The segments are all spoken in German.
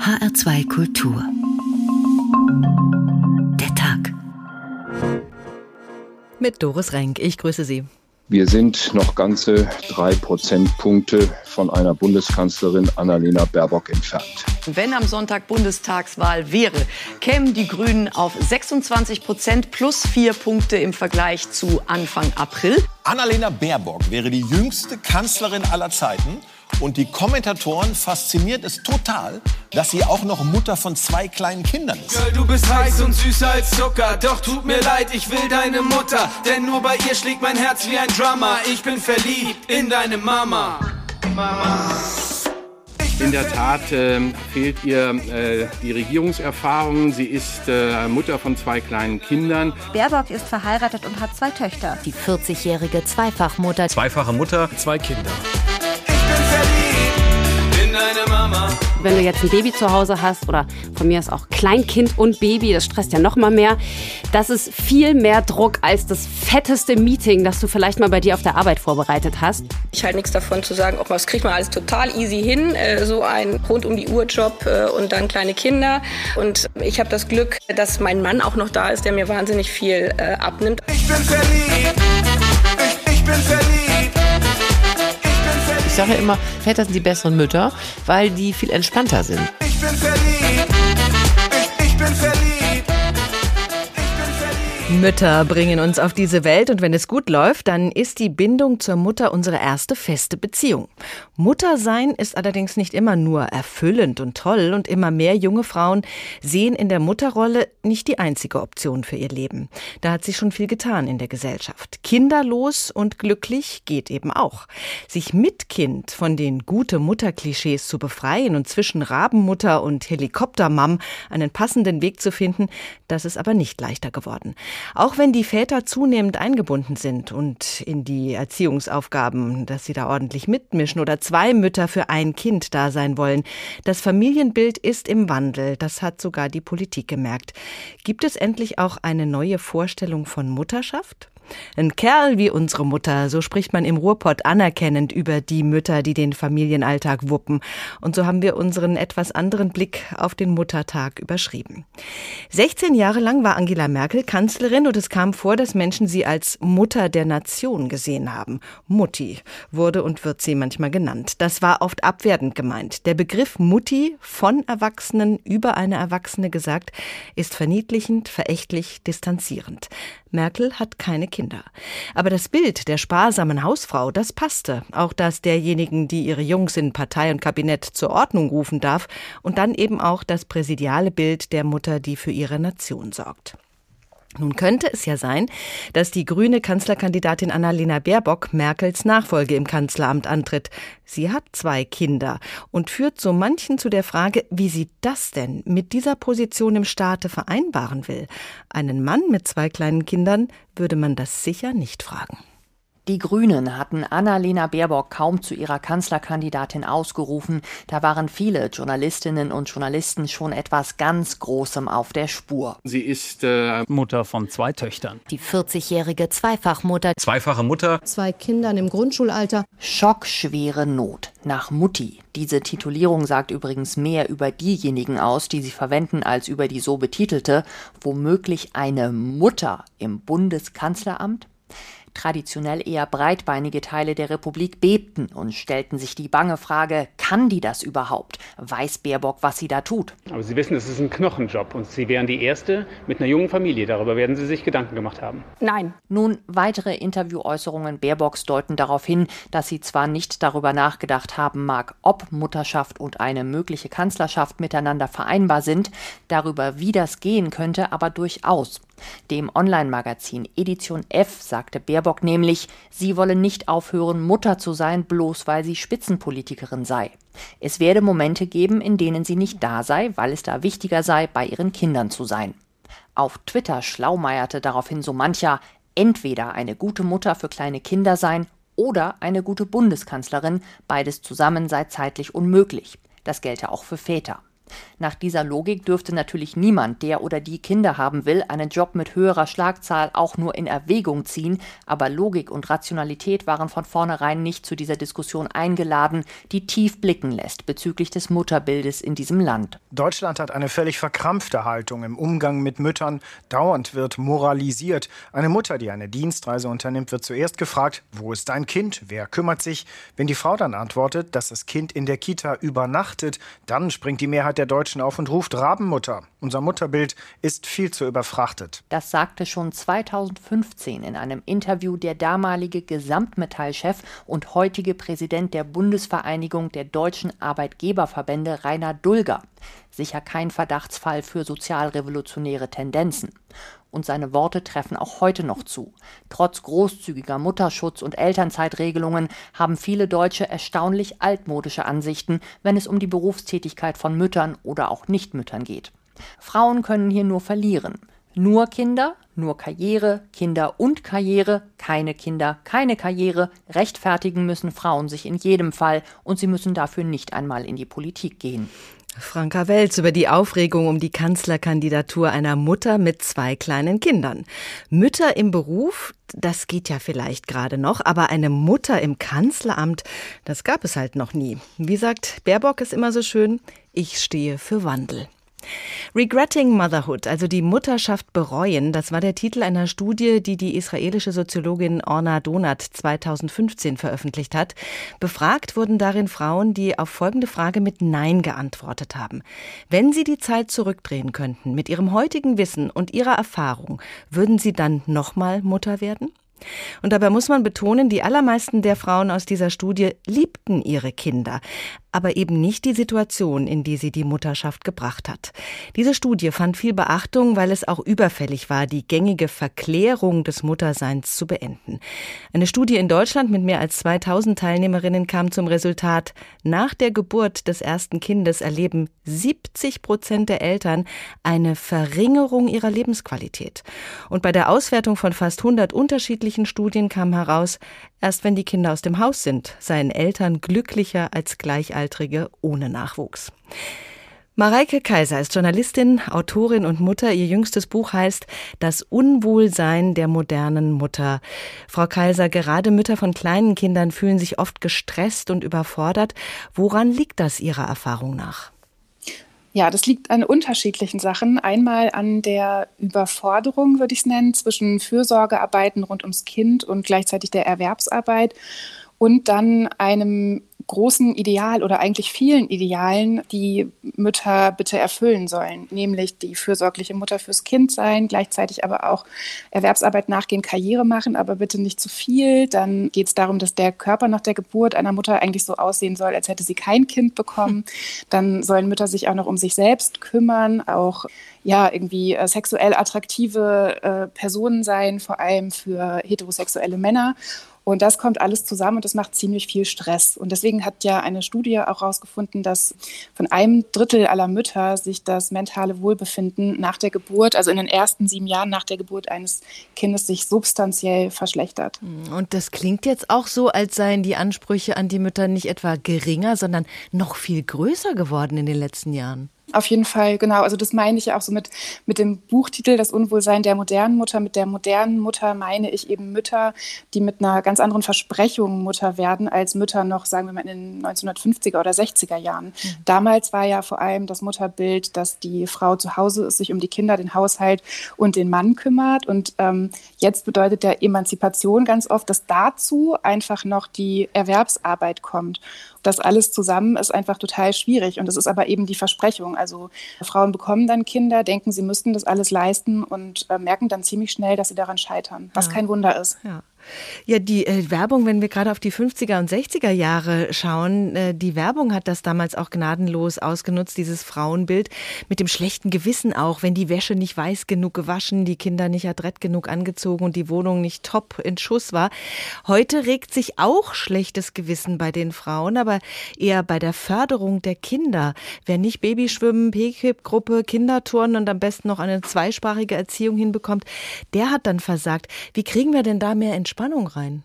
HR2 Kultur. Der Tag. Mit Doris Renk. Ich grüße Sie. Wir sind noch ganze drei Prozentpunkte von einer Bundeskanzlerin Annalena Baerbock entfernt. Wenn am Sonntag Bundestagswahl wäre, kämen die Grünen auf 26 Prozent plus vier Punkte im Vergleich zu Anfang April. Annalena Baerbock wäre die jüngste Kanzlerin aller Zeiten. Und die Kommentatoren fasziniert es total, dass sie auch noch Mutter von zwei kleinen Kindern ist. Girl, du bist heiß und süßer als Zucker. Doch tut mir leid, ich will deine Mutter. Denn nur bei ihr schlägt mein Herz wie ein Drummer. Ich bin verliebt in deine Mama. Mama. In der Tat äh, fehlt ihr äh, die Regierungserfahrung. Sie ist äh, Mutter von zwei kleinen Kindern. Baerbock ist verheiratet und hat zwei Töchter. Die 40-jährige Zweifachmutter. Zweifache Mutter, zwei Kinder. Wenn du jetzt ein Baby zu Hause hast oder von mir ist auch Kleinkind und Baby, das stresst ja noch mal mehr. Das ist viel mehr Druck als das fetteste Meeting, das du vielleicht mal bei dir auf der Arbeit vorbereitet hast. Ich halte nichts davon zu sagen, auch das kriegt man alles total easy hin, äh, so ein rund um die Uhr Job äh, und dann kleine Kinder. Und ich habe das Glück, dass mein Mann auch noch da ist, der mir wahnsinnig viel äh, abnimmt. Ich bin verliebt. Ich, ich bin verliebt. Ich sage immer, Väter sind die besseren Mütter, weil die viel entspannter sind. Ich bin verliebt. Mütter bringen uns auf diese Welt und wenn es gut läuft, dann ist die Bindung zur Mutter unsere erste feste Beziehung. Muttersein ist allerdings nicht immer nur erfüllend und toll und immer mehr junge Frauen sehen in der Mutterrolle nicht die einzige Option für ihr Leben. Da hat sich schon viel getan in der Gesellschaft. Kinderlos und glücklich geht eben auch. Sich mit Kind von den gute Mutter-Klischees zu befreien und zwischen Rabenmutter und Helikoptermam einen passenden Weg zu finden, das ist aber nicht leichter geworden. Auch wenn die Väter zunehmend eingebunden sind und in die Erziehungsaufgaben, dass sie da ordentlich mitmischen oder zwei Mütter für ein Kind da sein wollen. Das Familienbild ist im Wandel. Das hat sogar die Politik gemerkt. Gibt es endlich auch eine neue Vorstellung von Mutterschaft? Ein Kerl wie unsere Mutter, so spricht man im Ruhrpott anerkennend über die Mütter, die den Familienalltag wuppen. Und so haben wir unseren etwas anderen Blick auf den Muttertag überschrieben. 16 Jahre lang war Angela Merkel Kanzlerin und es kam vor, dass Menschen sie als Mutter der Nation gesehen haben. Mutti wurde und wird sie manchmal genannt. Das war oft abwertend gemeint. Der Begriff Mutti von Erwachsenen über eine Erwachsene gesagt ist verniedlichend, verächtlich, distanzierend. Merkel hat keine Kinder. Aber das Bild der sparsamen Hausfrau, das passte. Auch das derjenigen, die ihre Jungs in Partei und Kabinett zur Ordnung rufen darf. Und dann eben auch das präsidiale Bild der Mutter, die für ihre Nation sorgt. Nun könnte es ja sein, dass die grüne Kanzlerkandidatin Annalena Baerbock Merkels Nachfolge im Kanzleramt antritt. Sie hat zwei Kinder und führt so manchen zu der Frage, wie sie das denn mit dieser Position im Staate vereinbaren will. Einen Mann mit zwei kleinen Kindern würde man das sicher nicht fragen. Die Grünen hatten Annalena Baerbock kaum zu ihrer Kanzlerkandidatin ausgerufen. Da waren viele Journalistinnen und Journalisten schon etwas ganz Großem auf der Spur. Sie ist äh, Mutter von zwei Töchtern. Die 40-jährige Zweifachmutter. Zweifache Mutter. Zwei Kindern im Grundschulalter. Schockschwere Not nach Mutti. Diese Titulierung sagt übrigens mehr über diejenigen aus, die sie verwenden, als über die so betitelte, womöglich eine Mutter im Bundeskanzleramt? Traditionell eher breitbeinige Teile der Republik bebten und stellten sich die bange Frage, kann die das überhaupt? Weiß Baerbock, was sie da tut? Aber Sie wissen, es ist ein Knochenjob und Sie wären die Erste mit einer jungen Familie. Darüber werden Sie sich Gedanken gemacht haben. Nein. Nun, weitere Interviewäußerungen Baerbocks deuten darauf hin, dass sie zwar nicht darüber nachgedacht haben mag, ob Mutterschaft und eine mögliche Kanzlerschaft miteinander vereinbar sind, darüber, wie das gehen könnte, aber durchaus. Dem Online-Magazin Edition F sagte Baerbock nämlich, sie wolle nicht aufhören, Mutter zu sein, bloß weil sie Spitzenpolitikerin sei. Es werde Momente geben, in denen sie nicht da sei, weil es da wichtiger sei, bei ihren Kindern zu sein. Auf Twitter schlaumeierte daraufhin so mancher, entweder eine gute Mutter für kleine Kinder sein oder eine gute Bundeskanzlerin, beides zusammen sei zeitlich unmöglich. Das gelte auch für Väter. Nach dieser Logik dürfte natürlich niemand, der oder die Kinder haben will, einen Job mit höherer Schlagzahl auch nur in Erwägung ziehen, aber Logik und Rationalität waren von vornherein nicht zu dieser Diskussion eingeladen, die tief blicken lässt bezüglich des Mutterbildes in diesem Land. Deutschland hat eine völlig verkrampfte Haltung im Umgang mit Müttern. Dauernd wird moralisiert. Eine Mutter, die eine Dienstreise unternimmt, wird zuerst gefragt, wo ist dein Kind? Wer kümmert sich? Wenn die Frau dann antwortet, dass das Kind in der Kita übernachtet, dann springt die Mehrheit der Deutschen auf und ruft Rabenmutter. Unser Mutterbild ist viel zu überfrachtet. Das sagte schon 2015 in einem Interview der damalige Gesamtmetallchef und heutige Präsident der Bundesvereinigung der deutschen Arbeitgeberverbände Rainer Dulger. Sicher kein Verdachtsfall für sozialrevolutionäre Tendenzen. Und seine Worte treffen auch heute noch zu. Trotz großzügiger Mutterschutz und Elternzeitregelungen haben viele Deutsche erstaunlich altmodische Ansichten, wenn es um die Berufstätigkeit von Müttern oder auch Nichtmüttern geht. Frauen können hier nur verlieren. Nur Kinder, nur Karriere, Kinder und Karriere, keine Kinder, keine Karriere, rechtfertigen müssen Frauen sich in jedem Fall und sie müssen dafür nicht einmal in die Politik gehen. Franka Welz über die Aufregung um die Kanzlerkandidatur einer Mutter mit zwei kleinen Kindern. Mütter im Beruf, das geht ja vielleicht gerade noch, aber eine Mutter im Kanzleramt, das gab es halt noch nie. Wie sagt Baerbock es immer so schön, ich stehe für Wandel. Regretting Motherhood, also die Mutterschaft bereuen, das war der Titel einer Studie, die die israelische Soziologin Orna Donat 2015 veröffentlicht hat. Befragt wurden darin Frauen, die auf folgende Frage mit Nein geantwortet haben. Wenn sie die Zeit zurückdrehen könnten, mit ihrem heutigen Wissen und ihrer Erfahrung, würden sie dann nochmal Mutter werden? Und dabei muss man betonen, die allermeisten der Frauen aus dieser Studie liebten ihre Kinder aber eben nicht die Situation, in die sie die Mutterschaft gebracht hat. Diese Studie fand viel Beachtung, weil es auch überfällig war, die gängige Verklärung des Mutterseins zu beenden. Eine Studie in Deutschland mit mehr als 2000 Teilnehmerinnen kam zum Resultat, nach der Geburt des ersten Kindes erleben 70 Prozent der Eltern eine Verringerung ihrer Lebensqualität. Und bei der Auswertung von fast 100 unterschiedlichen Studien kam heraus, erst wenn die Kinder aus dem Haus sind, seien Eltern glücklicher als Gleichaltrige ohne Nachwuchs. Mareike Kaiser ist Journalistin, Autorin und Mutter. Ihr jüngstes Buch heißt Das Unwohlsein der modernen Mutter. Frau Kaiser, gerade Mütter von kleinen Kindern fühlen sich oft gestresst und überfordert. Woran liegt das Ihrer Erfahrung nach? Ja, das liegt an unterschiedlichen Sachen. Einmal an der Überforderung, würde ich es nennen, zwischen Fürsorgearbeiten rund ums Kind und gleichzeitig der Erwerbsarbeit und dann einem großen Ideal oder eigentlich vielen Idealen, die Mütter bitte erfüllen sollen, nämlich die fürsorgliche Mutter fürs Kind sein, gleichzeitig aber auch Erwerbsarbeit nachgehen, Karriere machen, aber bitte nicht zu viel. Dann geht es darum, dass der Körper nach der Geburt einer Mutter eigentlich so aussehen soll, als hätte sie kein Kind bekommen. Dann sollen Mütter sich auch noch um sich selbst kümmern, auch ja, irgendwie äh, sexuell attraktive äh, Personen sein, vor allem für heterosexuelle Männer. Und das kommt alles zusammen und das macht ziemlich viel Stress. Und deswegen hat ja eine Studie auch herausgefunden, dass von einem Drittel aller Mütter sich das mentale Wohlbefinden nach der Geburt, also in den ersten sieben Jahren nach der Geburt eines Kindes, sich substanziell verschlechtert. Und das klingt jetzt auch so, als seien die Ansprüche an die Mütter nicht etwa geringer, sondern noch viel größer geworden in den letzten Jahren. Auf jeden Fall, genau. Also das meine ich ja auch so mit, mit dem Buchtitel Das Unwohlsein der modernen Mutter. Mit der modernen Mutter meine ich eben Mütter, die mit einer ganz anderen Versprechung Mutter werden als Mütter noch, sagen wir mal, in den 1950er oder 60er Jahren. Mhm. Damals war ja vor allem das Mutterbild, dass die Frau zu Hause ist, sich um die Kinder, den Haushalt und den Mann kümmert. Und ähm, jetzt bedeutet der Emanzipation ganz oft, dass dazu einfach noch die Erwerbsarbeit kommt. Das alles zusammen ist einfach total schwierig. Und das ist aber eben die Versprechung. Also Frauen bekommen dann Kinder, denken, sie müssten das alles leisten und äh, merken dann ziemlich schnell, dass sie daran scheitern, was ja. kein Wunder ist. Ja. Ja, die äh, Werbung, wenn wir gerade auf die 50er und 60er Jahre schauen, äh, die Werbung hat das damals auch gnadenlos ausgenutzt, dieses Frauenbild, mit dem schlechten Gewissen auch, wenn die Wäsche nicht weiß genug gewaschen, die Kinder nicht adrett genug angezogen und die Wohnung nicht top in Schuss war. Heute regt sich auch schlechtes Gewissen bei den Frauen, aber eher bei der Förderung der Kinder. Wer nicht Babyschwimmen, PKIP-Gruppe, Kinderturnen und am besten noch eine zweisprachige Erziehung hinbekommt, der hat dann versagt. Wie kriegen wir denn da mehr Entspannung rein?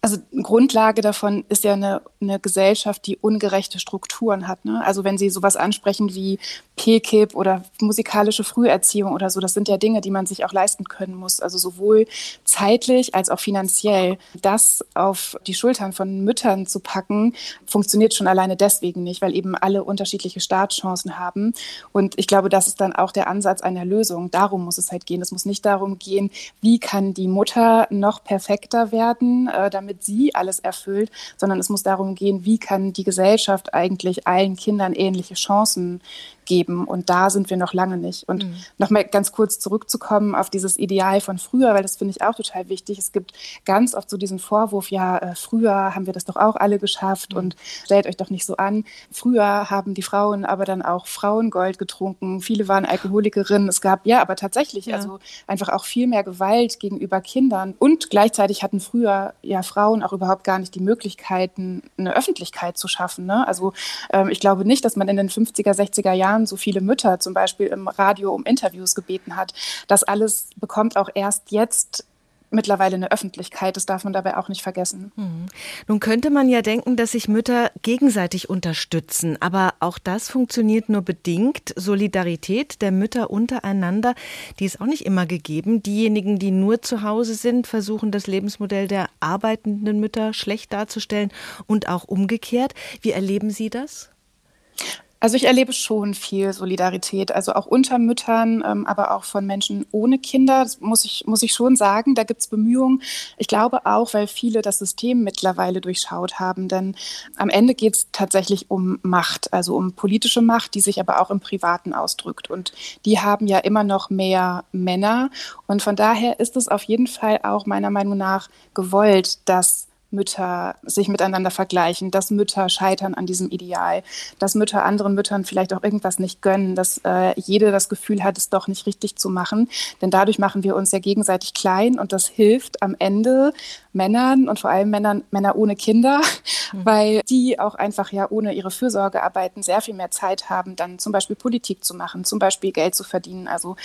Also Grundlage davon ist ja eine, eine Gesellschaft, die ungerechte Strukturen hat. Ne? Also wenn Sie sowas ansprechen wie PKIP oder musikalische Früherziehung oder so, das sind ja Dinge, die man sich auch leisten können muss. Also sowohl zeitlich als auch finanziell. Das auf die Schultern von Müttern zu packen, funktioniert schon alleine deswegen nicht, weil eben alle unterschiedliche Startchancen haben. Und ich glaube, das ist dann auch der Ansatz einer Lösung. Darum muss es halt gehen. Es muss nicht darum gehen, wie kann die Mutter noch perfekter werden, äh, damit damit sie alles erfüllt, sondern es muss darum gehen, wie kann die Gesellschaft eigentlich allen Kindern ähnliche Chancen geben. Und da sind wir noch lange nicht. Und mhm. nochmal ganz kurz zurückzukommen auf dieses Ideal von früher, weil das finde ich auch total wichtig. Es gibt ganz oft so diesen Vorwurf, ja, äh, früher haben wir das doch auch alle geschafft mhm. und stellt euch doch nicht so an. Früher haben die Frauen aber dann auch Frauengold getrunken. Viele waren Alkoholikerinnen. Es gab ja, aber tatsächlich ja. also einfach auch viel mehr Gewalt gegenüber Kindern. Und gleichzeitig hatten früher ja Frauen auch überhaupt gar nicht die Möglichkeiten, eine Öffentlichkeit zu schaffen. Ne? Also ähm, ich glaube nicht, dass man in den 50er, 60er Jahren Jahren so viele Mütter zum Beispiel im Radio um Interviews gebeten hat. Das alles bekommt auch erst jetzt mittlerweile eine Öffentlichkeit. Das darf man dabei auch nicht vergessen. Mhm. Nun könnte man ja denken, dass sich Mütter gegenseitig unterstützen, aber auch das funktioniert nur bedingt. Solidarität der Mütter untereinander, die ist auch nicht immer gegeben. Diejenigen, die nur zu Hause sind, versuchen das Lebensmodell der arbeitenden Mütter schlecht darzustellen und auch umgekehrt. Wie erleben Sie das? Also ich erlebe schon viel Solidarität, also auch unter Müttern, ähm, aber auch von Menschen ohne Kinder. Das muss ich, muss ich schon sagen, da gibt es Bemühungen. Ich glaube auch, weil viele das System mittlerweile durchschaut haben. Denn am Ende geht es tatsächlich um Macht, also um politische Macht, die sich aber auch im Privaten ausdrückt. Und die haben ja immer noch mehr Männer. Und von daher ist es auf jeden Fall auch meiner Meinung nach gewollt, dass Mütter sich miteinander vergleichen, dass Mütter scheitern an diesem Ideal, dass Mütter anderen Müttern vielleicht auch irgendwas nicht gönnen, dass äh, jede das Gefühl hat, es doch nicht richtig zu machen. Denn dadurch machen wir uns ja gegenseitig klein und das hilft am Ende Männern und vor allem Männern, Männer ohne Kinder, mhm. weil die auch einfach ja ohne ihre Fürsorgearbeiten sehr viel mehr Zeit haben, dann zum Beispiel Politik zu machen, zum Beispiel Geld zu verdienen. Also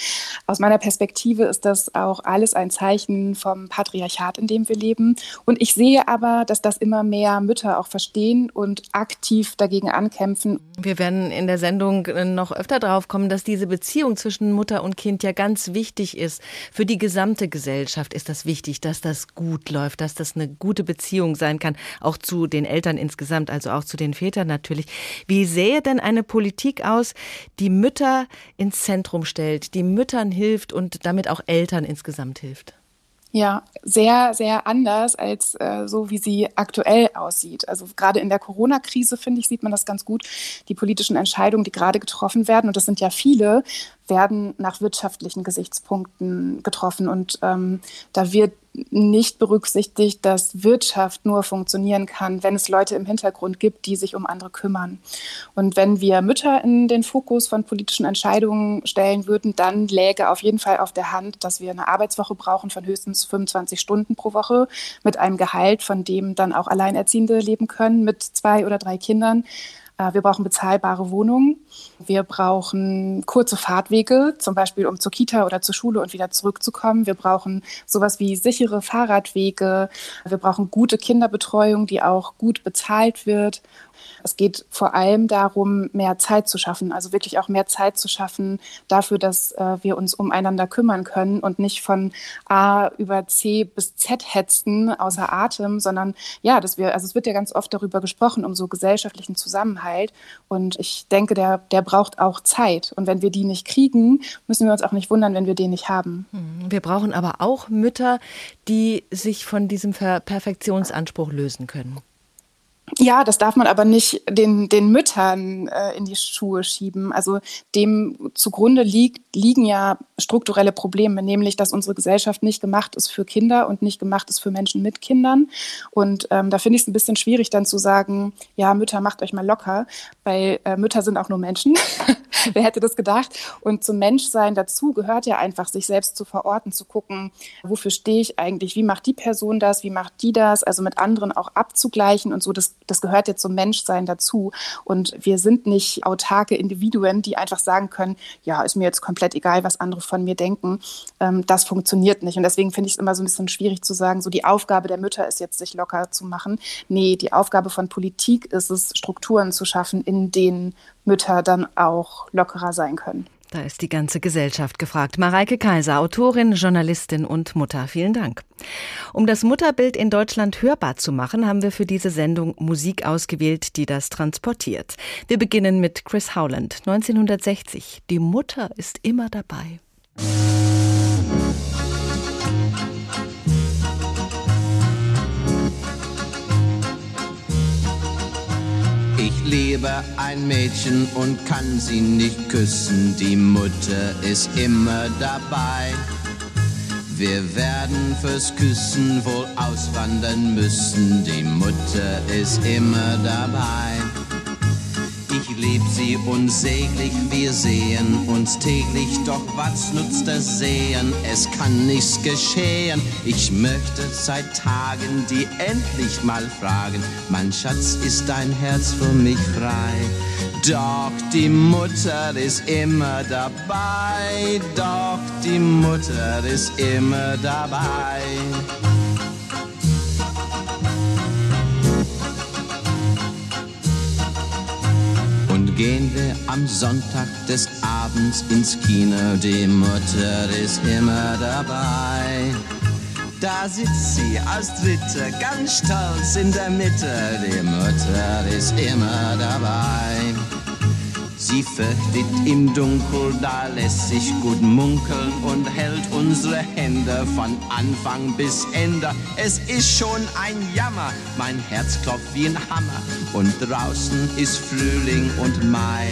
aus meiner Perspektive ist das auch alles ein Zeichen vom Patriarchat, in dem wir leben. Und ich sehe aber, dass das immer mehr Mütter auch verstehen und aktiv dagegen ankämpfen. Wir werden in der Sendung noch öfter darauf kommen, dass diese Beziehung zwischen Mutter und Kind ja ganz wichtig ist. Für die gesamte Gesellschaft ist das wichtig, dass das gut läuft, dass das eine gute Beziehung sein kann, auch zu den Eltern insgesamt, also auch zu den Vätern natürlich. Wie sähe denn eine Politik aus, die Mütter ins Zentrum stellt, die Müttern hilft und damit auch Eltern insgesamt hilft? Ja, sehr, sehr anders als äh, so, wie sie aktuell aussieht. Also gerade in der Corona-Krise, finde ich, sieht man das ganz gut. Die politischen Entscheidungen, die gerade getroffen werden, und das sind ja viele, werden nach wirtschaftlichen Gesichtspunkten getroffen. Und ähm, da wird nicht berücksichtigt, dass Wirtschaft nur funktionieren kann, wenn es Leute im Hintergrund gibt, die sich um andere kümmern. Und wenn wir Mütter in den Fokus von politischen Entscheidungen stellen würden, dann läge auf jeden Fall auf der Hand, dass wir eine Arbeitswoche brauchen von höchstens 25 Stunden pro Woche mit einem Gehalt, von dem dann auch Alleinerziehende leben können mit zwei oder drei Kindern. Äh, wir brauchen bezahlbare Wohnungen. Wir brauchen kurze Fahrtwege, zum Beispiel um zur Kita oder zur Schule und wieder zurückzukommen. Wir brauchen sowas wie sichere Fahrradwege. Wir brauchen gute Kinderbetreuung, die auch gut bezahlt wird. Es geht vor allem darum, mehr Zeit zu schaffen, also wirklich auch mehr Zeit zu schaffen dafür, dass äh, wir uns umeinander kümmern können und nicht von A über C bis Z hetzen außer Atem, sondern ja, dass wir, also es wird ja ganz oft darüber gesprochen, um so gesellschaftlichen Zusammenhalt. Und ich denke, der, der braucht auch Zeit. Und wenn wir die nicht kriegen, müssen wir uns auch nicht wundern, wenn wir den nicht haben. Hm, wir brauchen aber auch Mütter, die sich von diesem Perfektionsanspruch lösen können. Ja, das darf man aber nicht den, den Müttern äh, in die Schuhe schieben. Also dem zugrunde liegt, liegen ja strukturelle Probleme, nämlich dass unsere Gesellschaft nicht gemacht ist für Kinder und nicht gemacht ist für Menschen mit Kindern. Und ähm, da finde ich es ein bisschen schwierig dann zu sagen, ja, Mütter, macht euch mal locker, weil äh, Mütter sind auch nur Menschen. Wer hätte das gedacht? Und zum Menschsein dazu gehört ja einfach, sich selbst zu verorten, zu gucken, wofür stehe ich eigentlich, wie macht die Person das, wie macht die das, also mit anderen auch abzugleichen und so, das, das gehört ja zum Menschsein dazu. Und wir sind nicht autarke Individuen, die einfach sagen können, ja, ist mir jetzt komplett egal, was andere von mir denken. Ähm, das funktioniert nicht. Und deswegen finde ich es immer so ein bisschen schwierig zu sagen, so die Aufgabe der Mütter ist jetzt, sich locker zu machen. Nee, die Aufgabe von Politik ist es, Strukturen zu schaffen, in denen Mütter dann auch lockerer sein können. Da ist die ganze Gesellschaft gefragt. Mareike Kaiser, Autorin, Journalistin und Mutter. Vielen Dank. Um das Mutterbild in Deutschland hörbar zu machen, haben wir für diese Sendung Musik ausgewählt, die das transportiert. Wir beginnen mit Chris Howland, 1960. Die Mutter ist immer dabei. Ich liebe ein Mädchen und kann sie nicht küssen. Die Mutter ist immer dabei. Wir werden fürs Küssen wohl auswandern müssen. Die Mutter ist immer dabei. Ich lieb sie unsäglich, wir sehen uns täglich, doch was nutzt das Sehen? Es kann nichts geschehen. Ich möchte seit Tagen die endlich mal fragen, mein Schatz, ist dein Herz für mich frei? Doch die Mutter ist immer dabei, doch die Mutter ist immer dabei. Gehen wir am Sonntag des Abends ins Kino. Die Mutter ist immer dabei. Da sitzt sie als Dritte, ganz stolz in der Mitte. Die Mutter ist immer dabei. Sie fürchtet im Dunkel, da lässt sich gut munkeln und hält unsere Hände von Anfang bis Ende. Es ist schon ein Jammer, mein Herz klopft wie ein Hammer und draußen ist Frühling und Mai.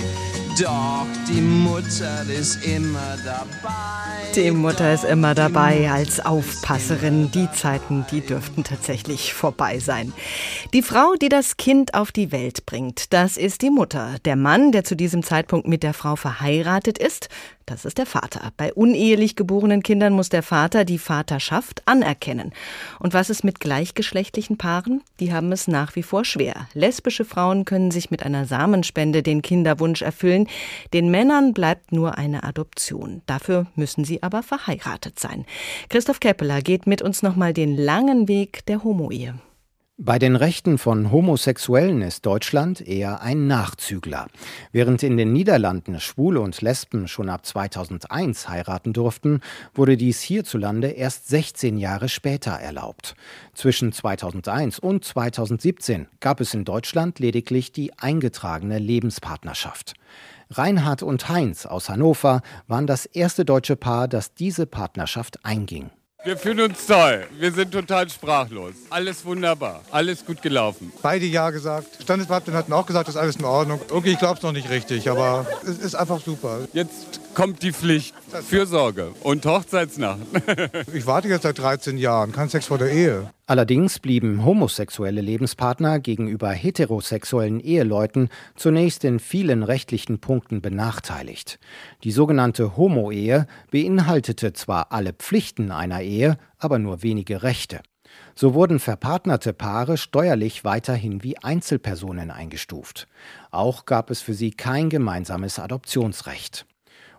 Doch die Mutter ist immer dabei. Die Mutter ist immer dabei als Aufpasserin. Die Zeiten, die dürften tatsächlich vorbei sein. Die Frau, die das Kind auf die Welt bringt, das ist die Mutter. Der Mann, der zu diesem Zeitpunkt mit der Frau verheiratet ist, das ist der Vater. Bei unehelich geborenen Kindern muss der Vater die Vaterschaft anerkennen. Und was ist mit gleichgeschlechtlichen Paaren? Die haben es nach wie vor schwer. Lesbische Frauen können sich mit einer Samenspende den Kinderwunsch erfüllen. Den Männern bleibt nur eine Adoption. Dafür müssen sie aber verheiratet sein. Christoph Keppeler geht mit uns nochmal den langen Weg der Homo-Ehe. Bei den Rechten von Homosexuellen ist Deutschland eher ein Nachzügler. Während in den Niederlanden Schwule und Lesben schon ab 2001 heiraten durften, wurde dies hierzulande erst 16 Jahre später erlaubt. Zwischen 2001 und 2017 gab es in Deutschland lediglich die eingetragene Lebenspartnerschaft. Reinhard und Heinz aus Hannover waren das erste deutsche Paar, das diese Partnerschaft einging. Wir fühlen uns toll. Wir sind total sprachlos. Alles wunderbar. Alles gut gelaufen. Beide Ja gesagt. Standesbeamtin hatten auch gesagt, das ist alles in Ordnung. Okay, ich glaube es noch nicht richtig, aber es ist einfach super. Jetzt kommt die Pflicht. Fürsorge und Hochzeitsnacht. ich warte jetzt seit 13 Jahren. Kein Sex vor der Ehe. Allerdings blieben homosexuelle Lebenspartner gegenüber heterosexuellen Eheleuten zunächst in vielen rechtlichen Punkten benachteiligt. Die sogenannte Homo-Ehe beinhaltete zwar alle Pflichten einer Ehe, aber nur wenige Rechte. So wurden verpartnerte Paare steuerlich weiterhin wie Einzelpersonen eingestuft. Auch gab es für sie kein gemeinsames Adoptionsrecht.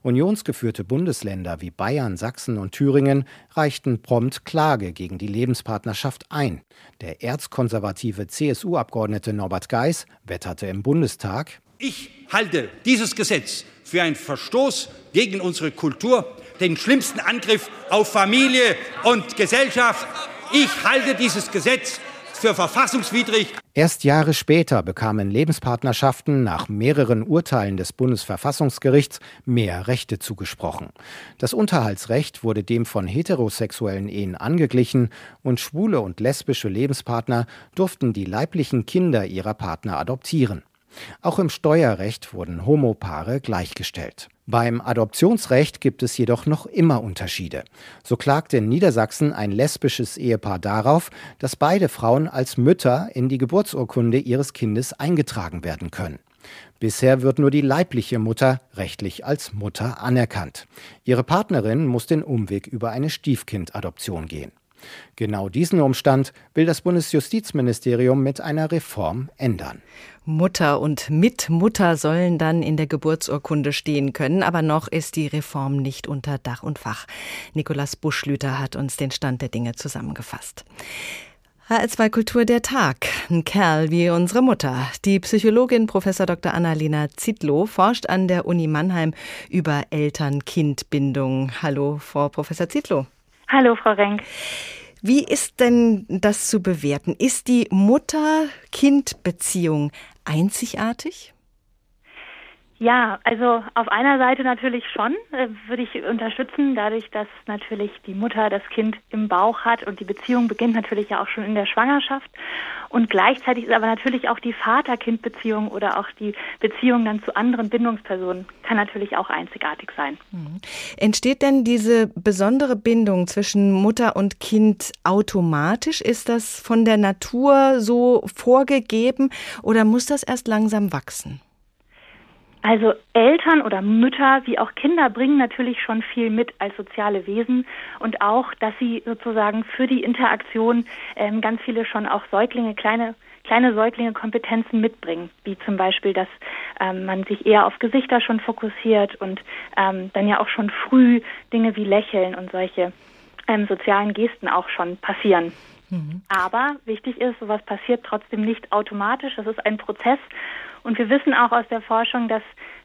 Unionsgeführte Bundesländer wie Bayern, Sachsen und Thüringen reichten prompt Klage gegen die Lebenspartnerschaft ein. Der erzkonservative CSU-Abgeordnete Norbert Geis wetterte im Bundestag Ich halte dieses Gesetz für einen Verstoß gegen unsere Kultur, den schlimmsten Angriff auf Familie und Gesellschaft. Ich halte dieses Gesetz für verfassungswidrig. Erst Jahre später bekamen Lebenspartnerschaften nach mehreren Urteilen des Bundesverfassungsgerichts mehr Rechte zugesprochen. Das Unterhaltsrecht wurde dem von heterosexuellen Ehen angeglichen und schwule und lesbische Lebenspartner durften die leiblichen Kinder ihrer Partner adoptieren. Auch im Steuerrecht wurden Homopaare gleichgestellt. Beim Adoptionsrecht gibt es jedoch noch immer Unterschiede. So klagte in Niedersachsen ein lesbisches Ehepaar darauf, dass beide Frauen als Mütter in die Geburtsurkunde ihres Kindes eingetragen werden können. Bisher wird nur die leibliche Mutter rechtlich als Mutter anerkannt. Ihre Partnerin muss den Umweg über eine Stiefkindadoption gehen. Genau diesen Umstand will das Bundesjustizministerium mit einer Reform ändern. Mutter und Mitmutter sollen dann in der Geburtsurkunde stehen können, aber noch ist die Reform nicht unter Dach und Fach. Nikolaus Buschlüter hat uns den Stand der Dinge zusammengefasst. HR2 Kultur der Tag. Ein Kerl wie unsere Mutter. Die Psychologin Prof. Dr. Annalena Zitlow forscht an der Uni Mannheim über Eltern-Kind-Bindung. Hallo, Frau Professor Zitlow. Hallo, Frau Renk. Wie ist denn das zu bewerten? Ist die Mutter-Kind-Beziehung einzigartig? Ja, also auf einer Seite natürlich schon, äh, würde ich unterstützen, dadurch, dass natürlich die Mutter das Kind im Bauch hat und die Beziehung beginnt natürlich ja auch schon in der Schwangerschaft. Und gleichzeitig ist aber natürlich auch die Vater-Kind-Beziehung oder auch die Beziehung dann zu anderen Bindungspersonen kann natürlich auch einzigartig sein. Mhm. Entsteht denn diese besondere Bindung zwischen Mutter und Kind automatisch? Ist das von der Natur so vorgegeben oder muss das erst langsam wachsen? Also Eltern oder Mütter wie auch Kinder bringen natürlich schon viel mit als soziale Wesen und auch, dass sie sozusagen für die Interaktion ähm, ganz viele schon auch Säuglinge, kleine kleine Säuglinge Kompetenzen mitbringen, wie zum Beispiel, dass ähm, man sich eher auf Gesichter schon fokussiert und ähm, dann ja auch schon früh Dinge wie Lächeln und solche ähm, sozialen Gesten auch schon passieren. Mhm. Aber wichtig ist, sowas passiert trotzdem nicht automatisch. Das ist ein Prozess und wir wissen auch aus der Forschung, dass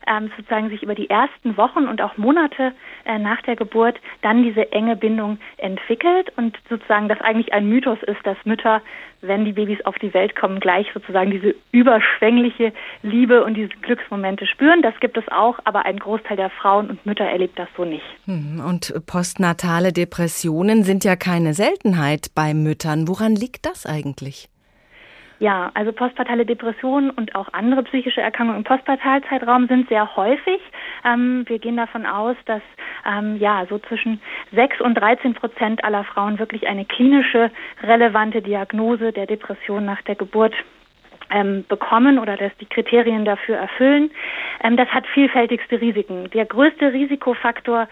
ähm, sozusagen sich über die ersten Wochen und auch Monate äh, nach der Geburt dann diese enge Bindung entwickelt und sozusagen das eigentlich ein Mythos ist, dass Mütter, wenn die Babys auf die Welt kommen, gleich sozusagen diese überschwängliche Liebe und diese Glücksmomente spüren. Das gibt es auch, aber ein Großteil der Frauen und Mütter erlebt das so nicht. Hm, und postnatale Depressionen sind ja keine Seltenheit bei Müttern. Woran liegt das eigentlich? Ja, also postpartale Depressionen und auch andere psychische Erkrankungen im Postpartalzeitraum sind sehr häufig. Ähm, wir gehen davon aus, dass ähm, ja so zwischen 6 und 13 Prozent aller Frauen wirklich eine klinische relevante Diagnose der Depression nach der Geburt ähm, bekommen oder dass die Kriterien dafür erfüllen. Ähm, das hat vielfältigste Risiken. Der größte Risikofaktor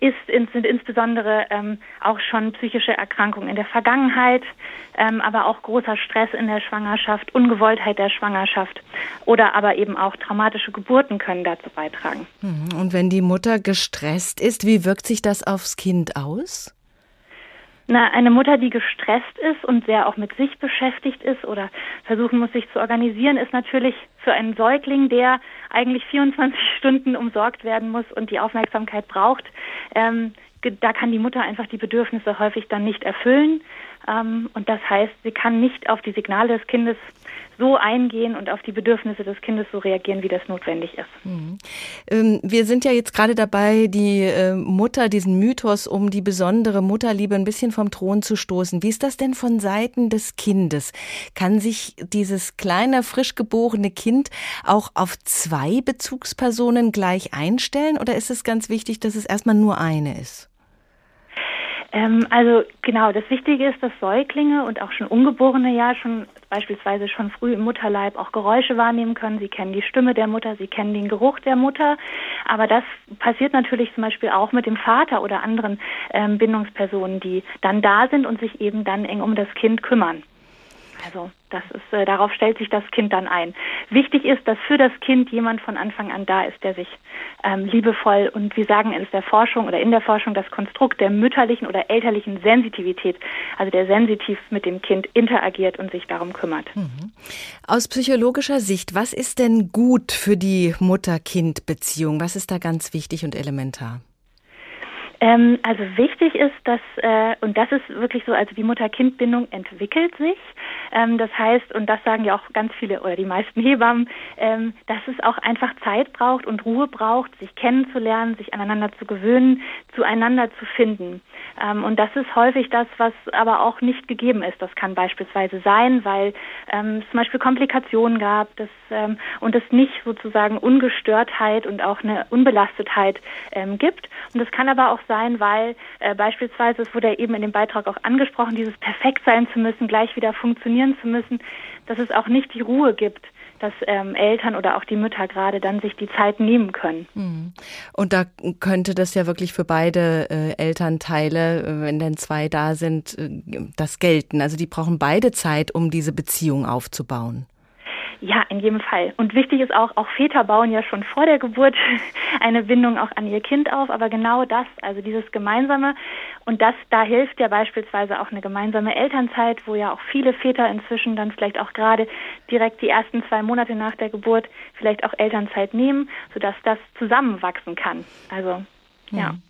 ist, sind insbesondere ähm, auch schon psychische Erkrankungen in der Vergangenheit, ähm, aber auch großer Stress in der Schwangerschaft, Ungewolltheit der Schwangerschaft oder aber eben auch traumatische Geburten können dazu beitragen. Mhm. Und wenn die Mutter gestresst ist, wie wirkt sich das aufs Kind aus? Na, eine Mutter, die gestresst ist und sehr auch mit sich beschäftigt ist oder versuchen muss, sich zu organisieren, ist natürlich für einen Säugling, der eigentlich 24 Stunden umsorgt werden muss und die Aufmerksamkeit braucht, ähm, da kann die Mutter einfach die Bedürfnisse häufig dann nicht erfüllen. Ähm, und das heißt, sie kann nicht auf die Signale des Kindes so eingehen und auf die Bedürfnisse des Kindes so reagieren, wie das notwendig ist. Mhm. Ähm, wir sind ja jetzt gerade dabei, die äh, Mutter, diesen Mythos um die besondere Mutterliebe ein bisschen vom Thron zu stoßen. Wie ist das denn von Seiten des Kindes? Kann sich dieses kleine, frisch geborene Kind auch auf zwei Bezugspersonen gleich einstellen oder ist es ganz wichtig, dass es erstmal nur eine ist? Ähm, also genau, das Wichtige ist, dass Säuglinge und auch schon Ungeborene ja schon beispielsweise schon früh im Mutterleib auch Geräusche wahrnehmen können. Sie kennen die Stimme der Mutter, sie kennen den Geruch der Mutter. Aber das passiert natürlich zum Beispiel auch mit dem Vater oder anderen ähm, Bindungspersonen, die dann da sind und sich eben dann eng um das Kind kümmern. Also das ist, äh, darauf stellt sich das Kind dann ein. Wichtig ist, dass für das Kind jemand von Anfang an da ist, der sich ähm, liebevoll und wir sagen in der Forschung oder in der Forschung das Konstrukt der mütterlichen oder elterlichen Sensitivität, also der sensitiv mit dem Kind interagiert und sich darum kümmert. Mhm. Aus psychologischer Sicht, was ist denn gut für die Mutter-Kind-Beziehung? Was ist da ganz wichtig und elementar? Ähm, also wichtig ist, dass, äh, und das ist wirklich so, also die Mutter-Kind-Bindung entwickelt sich. Ähm, das heißt, und das sagen ja auch ganz viele oder die meisten Hebammen, ähm, dass es auch einfach Zeit braucht und Ruhe braucht, sich kennenzulernen, sich aneinander zu gewöhnen, zueinander zu finden. Ähm, und das ist häufig das, was aber auch nicht gegeben ist. Das kann beispielsweise sein, weil ähm, es zum Beispiel Komplikationen gab das, ähm, und es nicht sozusagen Ungestörtheit und auch eine Unbelastetheit ähm, gibt. Und es kann aber auch sein, weil äh, beispielsweise, es wurde ja eben in dem Beitrag auch angesprochen, dieses perfekt sein zu müssen, gleich wieder funktionieren zu müssen, dass es auch nicht die Ruhe gibt, dass ähm, Eltern oder auch die Mütter gerade dann sich die Zeit nehmen können. Mhm. Und da könnte das ja wirklich für beide äh, Elternteile, äh, wenn denn zwei da sind, äh, das gelten. Also die brauchen beide Zeit, um diese Beziehung aufzubauen. Ja, in jedem Fall. Und wichtig ist auch, auch Väter bauen ja schon vor der Geburt eine Bindung auch an ihr Kind auf, aber genau das, also dieses Gemeinsame und das, da hilft ja beispielsweise auch eine gemeinsame Elternzeit, wo ja auch viele Väter inzwischen dann vielleicht auch gerade direkt die ersten zwei Monate nach der Geburt vielleicht auch Elternzeit nehmen, sodass das zusammenwachsen kann. Also, ja. Mhm.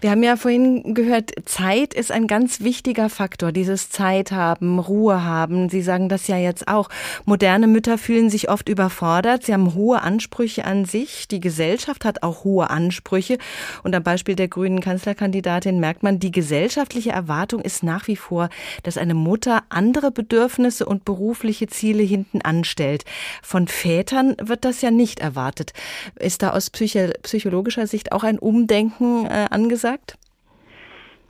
Wir haben ja vorhin gehört, Zeit ist ein ganz wichtiger Faktor. Dieses Zeit haben, Ruhe haben. Sie sagen das ja jetzt auch. Moderne Mütter fühlen sich oft überfordert. Sie haben hohe Ansprüche an sich. Die Gesellschaft hat auch hohe Ansprüche. Und am Beispiel der grünen Kanzlerkandidatin merkt man, die gesellschaftliche Erwartung ist nach wie vor, dass eine Mutter andere Bedürfnisse und berufliche Ziele hinten anstellt. Von Vätern wird das ja nicht erwartet. Ist da aus psychologischer Sicht auch ein Umdenken äh, an angesagt?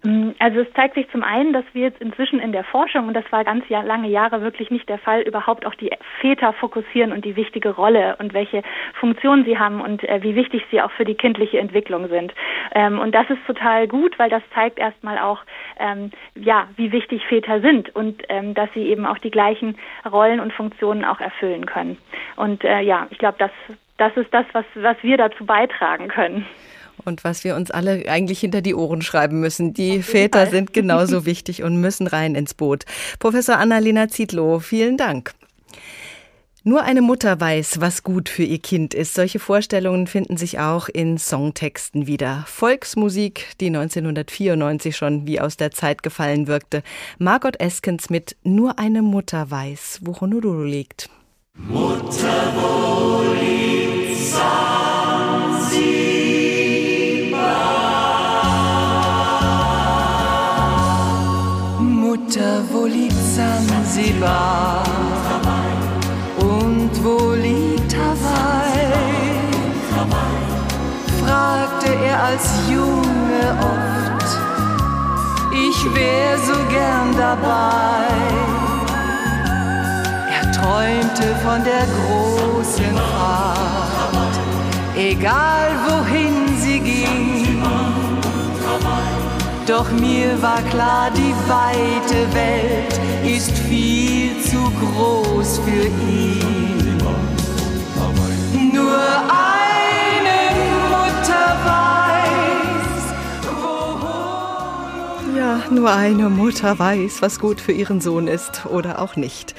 Mm, also es zeigt sich zum einen, dass wir jetzt inzwischen in der Forschung, und das war ganz lange Jahre wirklich nicht der Fall, überhaupt auch die Väter fokussieren und die wichtige Rolle und welche Funktion sie haben und äh, wie wichtig sie auch für die kindliche Entwicklung sind. Ähm, und das ist total gut, weil das zeigt erstmal auch, ähm, ja, wie wichtig Väter sind und ähm, dass sie eben auch die gleichen Rollen und Funktionen auch erfüllen können. Und äh, ja, ich glaube, das, das ist das, was, was wir dazu beitragen können und was wir uns alle eigentlich hinter die Ohren schreiben müssen. Die Väter Fall. sind genauso wichtig und müssen rein ins Boot. Professor Annalena Zietlow, vielen Dank. Nur eine Mutter weiß, was gut für ihr Kind ist. Solche Vorstellungen finden sich auch in Songtexten wieder. Volksmusik, die 1994 schon wie aus der Zeit gefallen wirkte. Margot Eskens mit Nur eine Mutter weiß, wo Honolulu liegt. Mutter, wo liegt Zanzibar? Mutter, wo liegt Sansibar? Und wo liegt Hawaii? fragte er als Junge oft. Ich wär so gern dabei. Er träumte von der großen Fahrt, egal wohin doch mir war klar, die weite Welt ist viel zu groß für ihn. Nur eine Mutter weiß, ja, nur eine Mutter weiß, was gut für ihren Sohn ist oder auch nicht.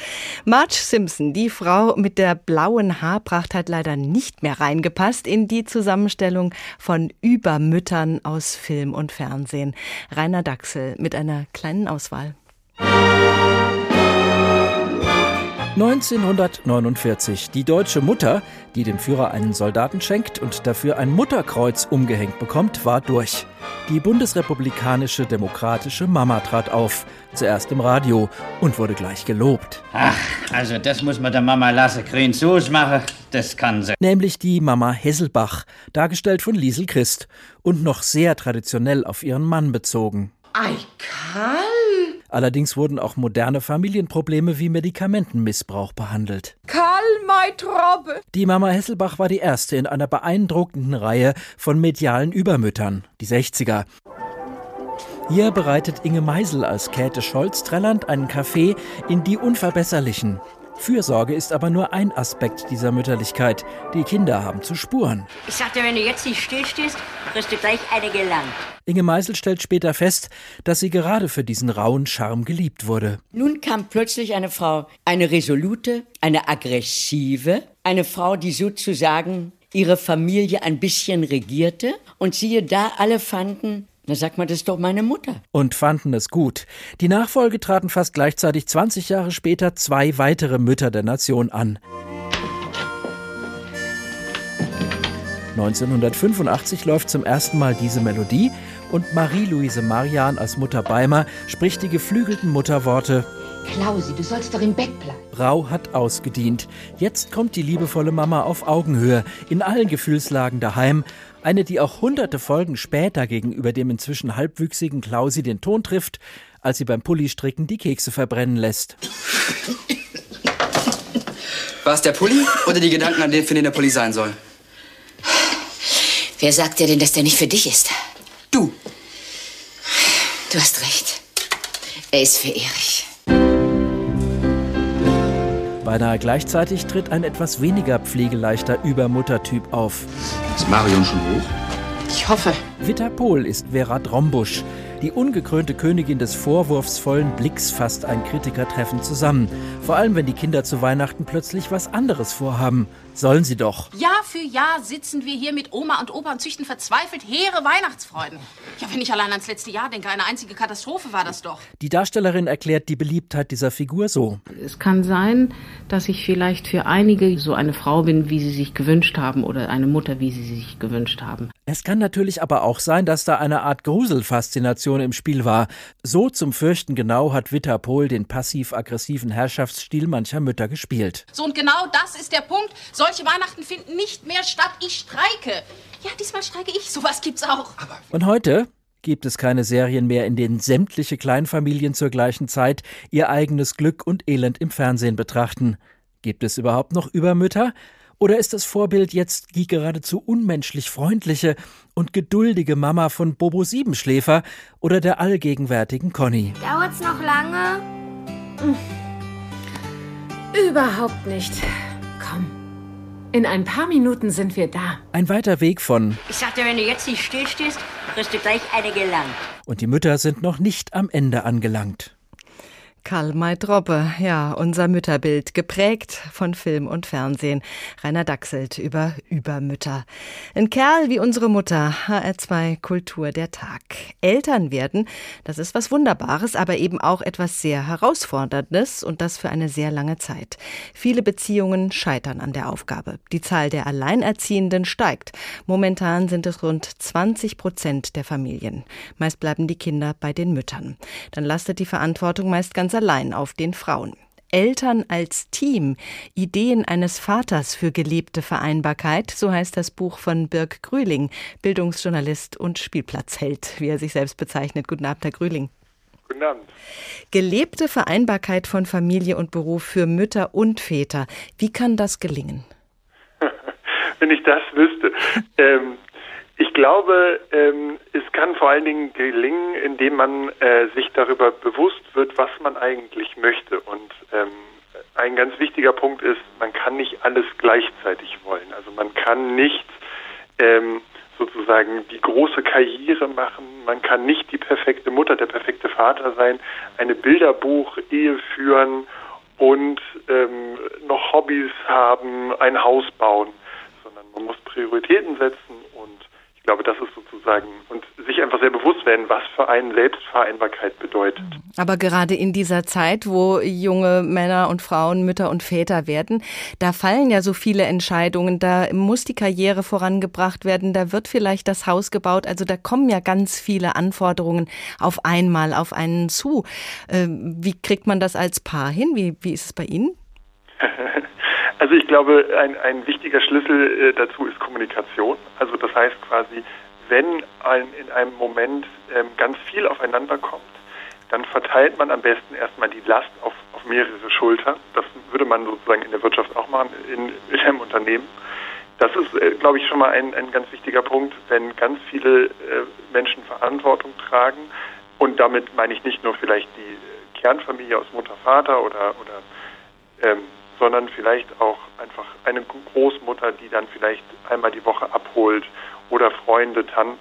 Marge Simpson, die Frau mit der blauen Haarpracht, hat leider nicht mehr reingepasst in die Zusammenstellung von Übermüttern aus Film und Fernsehen. Rainer Dachsel mit einer kleinen Auswahl. 1949. Die deutsche Mutter, die dem Führer einen Soldaten schenkt und dafür ein Mutterkreuz umgehängt bekommt, war durch. Die bundesrepublikanische demokratische Mama trat auf, zuerst im Radio und wurde gleich gelobt. Ach, also das muss man der Mama lassen. Grün Soße machen, das kann sie. Nämlich die Mama Hesselbach, dargestellt von Liesel Christ und noch sehr traditionell auf ihren Mann bezogen. Ei, Karl! Allerdings wurden auch moderne Familienprobleme wie Medikamentenmissbrauch behandelt. Karl, mein Trobbe! Die Mama Hesselbach war die erste in einer beeindruckenden Reihe von medialen Übermüttern, die 60er. Hier bereitet Inge Meisel als Käthe Scholz-Trelland einen Kaffee in Die Unverbesserlichen. Fürsorge ist aber nur ein Aspekt dieser Mütterlichkeit. Die Kinder haben zu spuren. Ich sagte, wenn du jetzt nicht stillstehst, kriegst du gleich eine gelangt. Inge Meisel stellt später fest, dass sie gerade für diesen rauen Charme geliebt wurde. Nun kam plötzlich eine Frau, eine resolute, eine aggressive, eine Frau, die sozusagen ihre Familie ein bisschen regierte. Und siehe da, alle fanden, da sagt man, das ist doch meine Mutter. Und fanden es gut. Die Nachfolge traten fast gleichzeitig 20 Jahre später zwei weitere Mütter der Nation an. 1985 läuft zum ersten Mal diese Melodie und Marie-Louise Marian als Mutter Beimer spricht die geflügelten Mutterworte Klausi, du sollst doch im Bett bleiben. Rau hat ausgedient. Jetzt kommt die liebevolle Mama auf Augenhöhe, in allen Gefühlslagen daheim eine, die auch hunderte Folgen später gegenüber dem inzwischen halbwüchsigen Klausi den Ton trifft, als sie beim Pullistricken die Kekse verbrennen lässt. War es der Pulli oder die Gedanken, an denen für den der Pulli sein soll? Wer sagt dir denn, dass der nicht für dich ist? Du. Du hast recht. Er ist für Erich. Beinahe gleichzeitig tritt ein etwas weniger pflegeleichter Übermuttertyp auf. Ist Marion schon hoch? Ich hoffe. Witter Pohl ist Vera Drombusch. Die ungekrönte Königin des vorwurfsvollen Blicks fasst ein Kritikertreffen zusammen. Vor allem, wenn die Kinder zu Weihnachten plötzlich was anderes vorhaben. Sollen sie doch. Jahr für Jahr sitzen wir hier mit Oma und Opa und züchten verzweifelt hehre Weihnachtsfreuden. Ja, wenn ich allein ans letzte Jahr denke, eine einzige Katastrophe war das doch. Die Darstellerin erklärt die Beliebtheit dieser Figur so. Es kann sein, dass ich vielleicht für einige so eine Frau bin, wie sie sich gewünscht haben oder eine Mutter, wie sie sich gewünscht haben. Es kann natürlich aber auch sein, dass da eine Art Gruselfaszination im Spiel war. So zum Fürchten genau hat Witter Pohl den passiv-aggressiven Herrschaftsstil mancher Mütter gespielt. So und genau das ist der Punkt. Solche Weihnachten finden nicht mehr statt. Ich streike. Ja, diesmal streike ich. Sowas gibt's auch. Und heute gibt es keine Serien mehr, in denen sämtliche Kleinfamilien zur gleichen Zeit ihr eigenes Glück und Elend im Fernsehen betrachten. Gibt es überhaupt noch Übermütter? Oder ist das Vorbild jetzt die geradezu unmenschlich freundliche und geduldige Mama von Bobo Siebenschläfer oder der allgegenwärtigen Conny? Dauert's noch lange? Überhaupt nicht. In ein paar Minuten sind wir da. Ein weiter Weg von Ich sagte, wenn du jetzt nicht stillstehst, kriegst du gleich eine gelangt. und die Mütter sind noch nicht am Ende angelangt. Karl May Droppe, ja, unser Mütterbild, geprägt von Film und Fernsehen. Rainer Dachselt über Übermütter. Ein Kerl wie unsere Mutter, HR2 Kultur der Tag. Eltern werden, das ist was Wunderbares, aber eben auch etwas sehr Herausforderndes und das für eine sehr lange Zeit. Viele Beziehungen scheitern an der Aufgabe. Die Zahl der Alleinerziehenden steigt. Momentan sind es rund 20 Prozent der Familien. Meist bleiben die Kinder bei den Müttern. Dann lastet die Verantwortung meist ganz allein auf den Frauen. Eltern als Team, Ideen eines Vaters für gelebte Vereinbarkeit, so heißt das Buch von Birg Grühling, Bildungsjournalist und Spielplatzheld, wie er sich selbst bezeichnet. Guten Abend, Herr Grühling. Guten Abend. Gelebte Vereinbarkeit von Familie und Beruf für Mütter und Väter. Wie kann das gelingen? Wenn ich das wüsste. ähm, ich glaube, ähm, es kann vor allen Dingen gelingen, indem man äh, sich darüber bewusst wird, was man eigentlich möchte. Und ähm, ein ganz wichtiger Punkt ist, man kann nicht alles gleichzeitig wollen. Also man kann nicht ähm, sozusagen die große Karriere machen, man kann nicht die perfekte Mutter, der perfekte Vater sein, eine Bilderbuch-Ehe führen und ähm, noch Hobbys haben, ein Haus bauen, sondern man muss Prioritäten setzen ich glaube, das ist sozusagen und sich einfach sehr bewusst werden, was für einen Selbstvereinbarkeit bedeutet. Aber gerade in dieser Zeit, wo junge Männer und Frauen Mütter und Väter werden, da fallen ja so viele Entscheidungen, da muss die Karriere vorangebracht werden, da wird vielleicht das Haus gebaut, also da kommen ja ganz viele Anforderungen auf einmal auf einen zu. Ähm, Wie kriegt man das als Paar hin? Wie, wie ist es bei Ihnen? Also ich glaube, ein, ein wichtiger Schlüssel äh, dazu ist Kommunikation. Also das heißt quasi, wenn ein, in einem Moment ähm, ganz viel aufeinander kommt, dann verteilt man am besten erstmal die Last auf, auf mehrere Schultern. Das würde man sozusagen in der Wirtschaft auch machen, in, in einem Unternehmen. Das ist, äh, glaube ich, schon mal ein, ein ganz wichtiger Punkt, wenn ganz viele äh, Menschen Verantwortung tragen. Und damit meine ich nicht nur vielleicht die Kernfamilie aus Mutter, Vater oder, oder ähm, sondern vielleicht auch einfach eine Großmutter, die dann vielleicht einmal die Woche abholt oder Freunde, Tanten,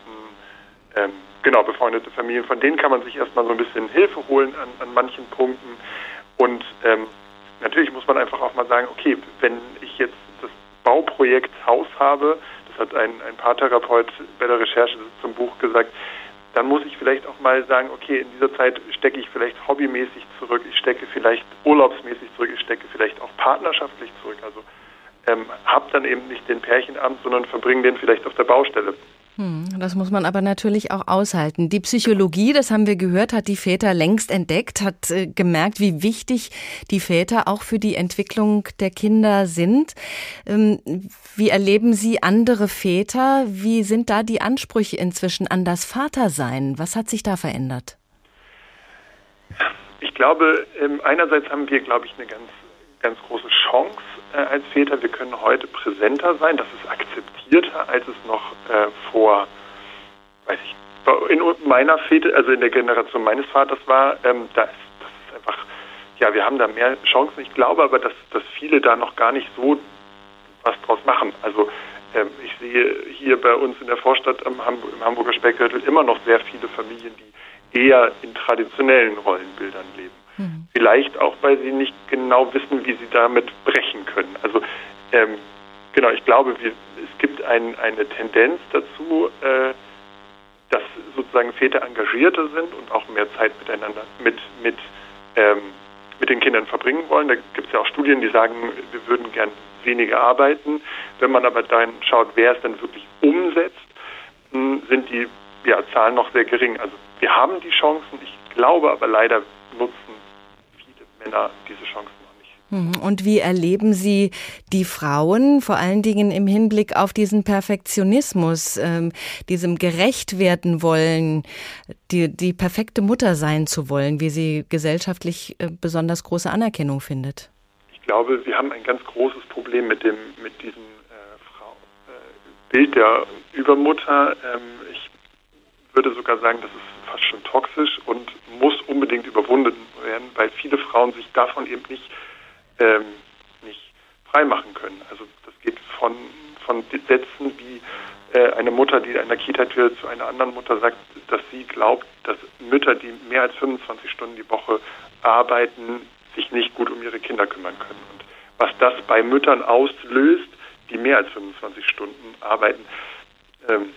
ähm, genau, befreundete Familien. Von denen kann man sich erstmal so ein bisschen Hilfe holen an, an manchen Punkten. Und ähm, natürlich muss man einfach auch mal sagen, okay, wenn ich jetzt das Bauprojekt Haus habe, das hat ein, ein Paartherapeut bei der Recherche zum Buch gesagt, dann muss ich vielleicht auch mal sagen, okay, in dieser Zeit stecke ich vielleicht hobbymäßig zurück, ich stecke vielleicht urlaubsmäßig zurück, ich stecke vielleicht auch partnerschaftlich zurück. Also ähm, hab dann eben nicht den Pärchenabend, sondern verbringe den vielleicht auf der Baustelle. Hm, Das muss man aber natürlich auch aushalten. Die Psychologie, das haben wir gehört, hat die Väter längst entdeckt, hat äh, gemerkt, wie wichtig die Väter auch für die Entwicklung der Kinder sind. Ähm, wie erleben Sie andere Väter? Wie sind da die Ansprüche inzwischen an das Vatersein? Was hat sich da verändert? Ich glaube, ähm, einerseits haben wir, glaube ich, eine ganz ganz große Chance äh, als Väter. Wir können heute präsenter sein. Das ist akzeptierter, als es noch äh, vor, weiß ich, in meiner Väter, also in der Generation meines Vaters war. Ähm, da ist, das ist einfach, ja, wir haben da mehr Chancen. Ich glaube aber, dass, dass viele da noch gar nicht so was draus machen. Also ähm, ich sehe hier bei uns in der Vorstadt am Hamburg, im Hamburger Speckgürtel immer noch sehr viele Familien, die eher in traditionellen Rollenbildern leben. Mhm. Vielleicht auch, weil sie nicht genau wissen, wie sie damit brechen können. Also ähm, genau, ich glaube, wir, es gibt ein, eine Tendenz dazu, äh, dass sozusagen Väter engagierter sind und auch mehr Zeit miteinander mit mit ähm, mit den Kindern verbringen wollen. Da gibt es ja auch Studien, die sagen, wir würden gern weniger arbeiten. Wenn man aber dann schaut, wer es dann wirklich umsetzt, hm, sind die ja, Zahlen noch sehr gering. Also wir haben die Chancen. Ich glaube aber leider nutzen Männer diese Chancen hm, und wie erleben Sie die Frauen, vor allen Dingen im Hinblick auf diesen Perfektionismus, ähm, diesem gerecht werden wollen, die, die perfekte Mutter sein zu wollen, wie sie gesellschaftlich äh, besonders große Anerkennung findet? Ich glaube, wir haben ein ganz großes Problem mit dem mit diesem äh, äh, Bild der Übermutter. Ähm, ich würde sogar sagen, das ist fast schon toxisch und muss unbedingt überwunden werden, weil viele Frauen sich davon eben nicht ähm, nicht freimachen können. Also das geht von, von Sätzen wie äh, eine Mutter, die an der Kita-Tür zu einer anderen Mutter sagt, dass sie glaubt, dass Mütter, die mehr als 25 Stunden die Woche arbeiten, sich nicht gut um ihre Kinder kümmern können. Und was das bei Müttern auslöst, die mehr als 25 Stunden arbeiten, ähm,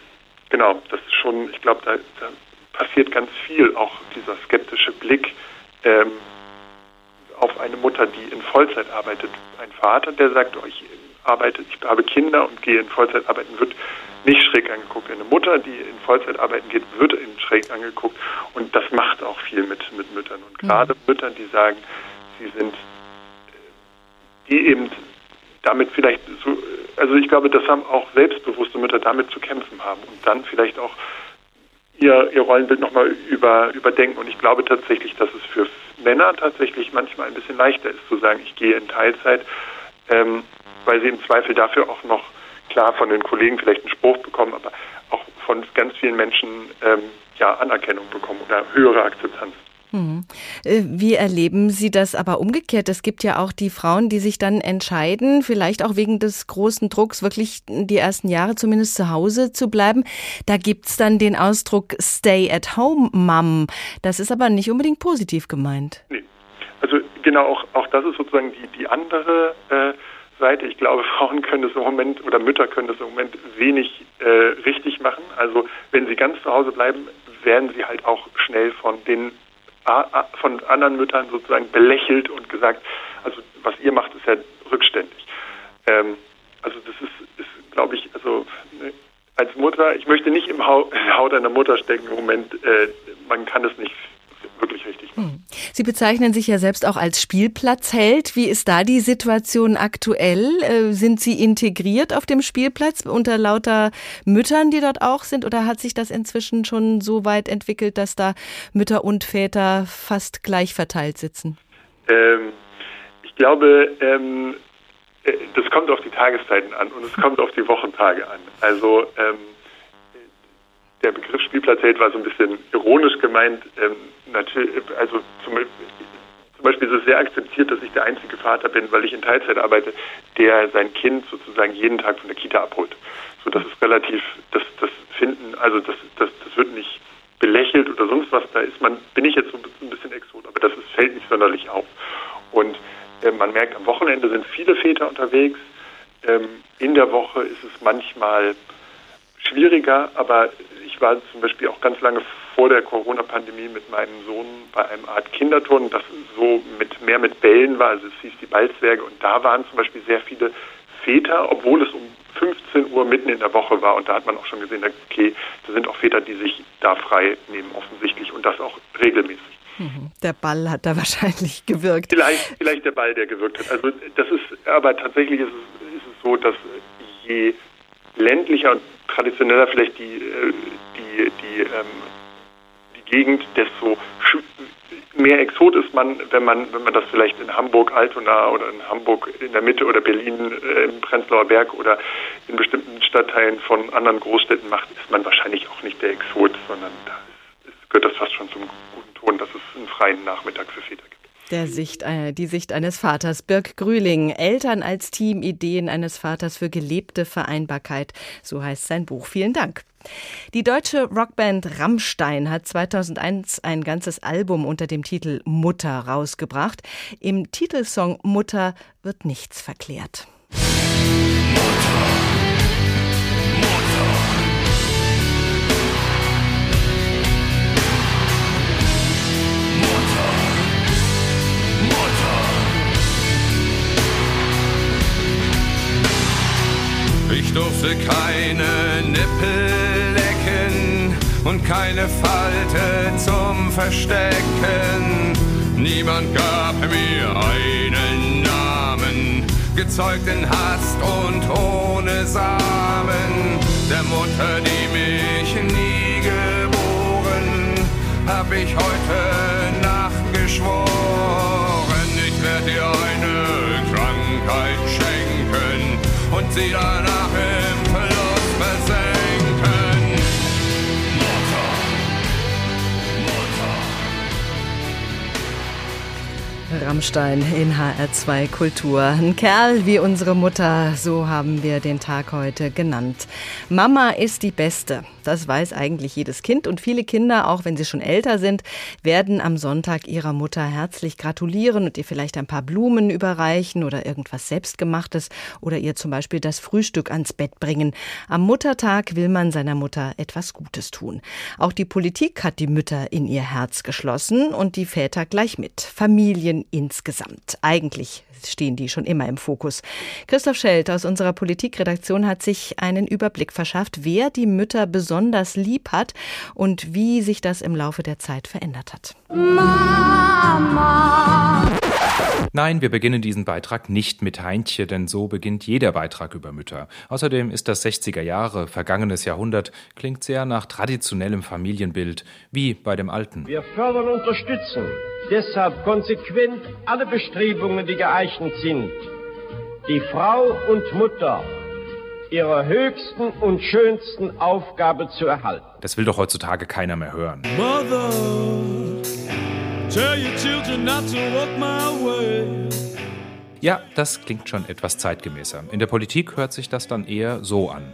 genau, das ist schon, ich glaube, da, da, passiert ganz viel, auch dieser skeptische Blick, ähm, auf eine Mutter, die in Vollzeit arbeitet. Ein Vater, der sagt, oh, ich arbeite, ich habe Kinder und gehe in Vollzeit arbeiten, wird nicht schräg angeguckt. Eine Mutter, die in Vollzeit arbeiten geht, wird in schräg angeguckt. Und das macht auch viel mit, mit Müttern. Und gerade mhm. Müttern, die sagen, sie sind, die eben damit vielleicht so, also ich glaube, das haben auch selbstbewusste Mütter damit zu kämpfen haben und dann vielleicht auch ihr, ihr Rollenbild nochmal über, überdenken. Und ich glaube tatsächlich, dass es für Männer tatsächlich manchmal ein bisschen leichter ist zu sagen, ich gehe in Teilzeit, ähm, weil sie im Zweifel dafür auch noch klar von den Kollegen vielleicht einen Spruch bekommen, aber auch von ganz vielen Menschen ähm, ja Anerkennung bekommen oder höhere Akzeptanz. Mhm. Wie erleben Sie das aber umgekehrt? Es gibt ja auch die Frauen, die sich dann entscheiden, vielleicht auch wegen des großen Drucks, wirklich die ersten Jahre zumindest zu Hause zu bleiben. Da gibt's dann den Ausdruck Stay at Home Mom. Das ist aber nicht unbedingt positiv gemeint. Nee. Also genau, auch, auch das ist sozusagen die, die andere äh, Seite. Ich glaube, Frauen können das im Moment oder Mütter können das im Moment wenig äh, richtig machen. Also wenn sie ganz zu Hause bleiben, werden sie halt auch schnell von den von anderen Müttern sozusagen belächelt und gesagt, also was ihr macht, ist ja rückständig. Ähm, also das ist, ist glaube ich, also ne, als Mutter, ich möchte nicht im Haut einer Mutter stecken im Moment, äh, man kann es nicht wirklich richtig machen. Hm. Sie bezeichnen sich ja selbst auch als Spielplatzheld. Wie ist da die Situation aktuell? Äh, sind Sie integriert auf dem Spielplatz unter lauter Müttern, die dort auch sind? Oder hat sich das inzwischen schon so weit entwickelt, dass da Mütter und Väter fast gleich verteilt sitzen? Ähm, ich glaube, ähm, äh, das kommt auf die Tageszeiten an und es kommt auf die Wochentage an. Also ähm, der Begriff Spielplatzheld war so ein bisschen ironisch gemeint. Ähm, natürlich, also zum, zum, Beispiel ist es sehr akzeptiert, dass ich der einzige Vater bin, weil ich in Teilzeit arbeite, der sein Kind sozusagen jeden Tag von der Kita abholt. So, das ist relativ, das, das finden, also das, das, das wird nicht belächelt oder sonst was. Da ist man, bin ich jetzt so ein bisschen exot, aber das ist, fällt nicht sonderlich auf. Und äh, man merkt, am Wochenende sind viele Väter unterwegs. Ähm, in der Woche ist es manchmal schwieriger, aber war zum Beispiel auch ganz lange vor der Corona-Pandemie mit meinem Sohn bei einem Art Kinderturnen, das so mit mehr mit Bällen war, also es hieß die Ballzwerge und da waren zum Beispiel sehr viele Väter, obwohl es um 15 Uhr mitten in der Woche war und da hat man auch schon gesehen, okay, da sind auch Väter, die sich da frei nehmen offensichtlich und das auch regelmäßig. Mhm. Der Ball hat da wahrscheinlich gewirkt. Vielleicht, vielleicht der Ball, der gewirkt hat. Also das ist, aber tatsächlich ist es, ist es so, dass je ländlicher und traditioneller vielleicht die, äh, die, die, ähm, die Gegend, desto mehr Exot ist man, wenn man, wenn man das vielleicht in Hamburg Altona oder in Hamburg in der Mitte oder Berlin äh, im Prenzlauer Berg oder in bestimmten Stadtteilen von anderen Großstädten macht, ist man wahrscheinlich auch nicht der Exot, sondern da ist, gehört das fast schon zum guten Ton, dass es einen freien Nachmittag für Väter gibt. Der Sicht, äh, die Sicht eines Vaters. Birk Grühling, Eltern als Team, Ideen eines Vaters für gelebte Vereinbarkeit. So heißt sein Buch. Vielen Dank. Die deutsche Rockband Rammstein hat 2001 ein ganzes Album unter dem Titel Mutter rausgebracht. Im Titelsong Mutter wird nichts verklärt. Ich durfte keine Nippel lecken und keine Falte zum Verstecken. Niemand gab mir einen Namen, gezeugt in Hast und ohne Samen. Der Mutter, die mich nie geboren, hab ich heute Nacht geschworen, ich werde dir eine Krankheit schenken und sie danach im Rammstein in HR2 Kultur. Ein Kerl wie unsere Mutter, so haben wir den Tag heute genannt. Mama ist die Beste. Das weiß eigentlich jedes Kind und viele Kinder, auch wenn sie schon älter sind, werden am Sonntag ihrer Mutter herzlich gratulieren und ihr vielleicht ein paar Blumen überreichen oder irgendwas selbstgemachtes oder ihr zum Beispiel das Frühstück ans Bett bringen. Am Muttertag will man seiner Mutter etwas Gutes tun. Auch die Politik hat die Mütter in ihr Herz geschlossen und die Väter gleich mit. Familien insgesamt. Eigentlich stehen die schon immer im Fokus. Christoph Schelt aus unserer Politikredaktion hat sich einen Überblick verschafft, wer die Mütter besonders lieb hat und wie sich das im Laufe der Zeit verändert hat. Mama. Nein, wir beginnen diesen Beitrag nicht mit Heintje, denn so beginnt jeder Beitrag über Mütter. Außerdem ist das 60er Jahre, vergangenes Jahrhundert, klingt sehr nach traditionellem Familienbild, wie bei dem Alten. Wir fördern und unterstützen deshalb konsequent alle Bestrebungen, die geeignet sind, die Frau und Mutter ihrer höchsten und schönsten Aufgabe zu erhalten. Das will doch heutzutage keiner mehr hören. Mother, Ja, das klingt schon etwas zeitgemäßer. In der Politik hört sich das dann eher so an.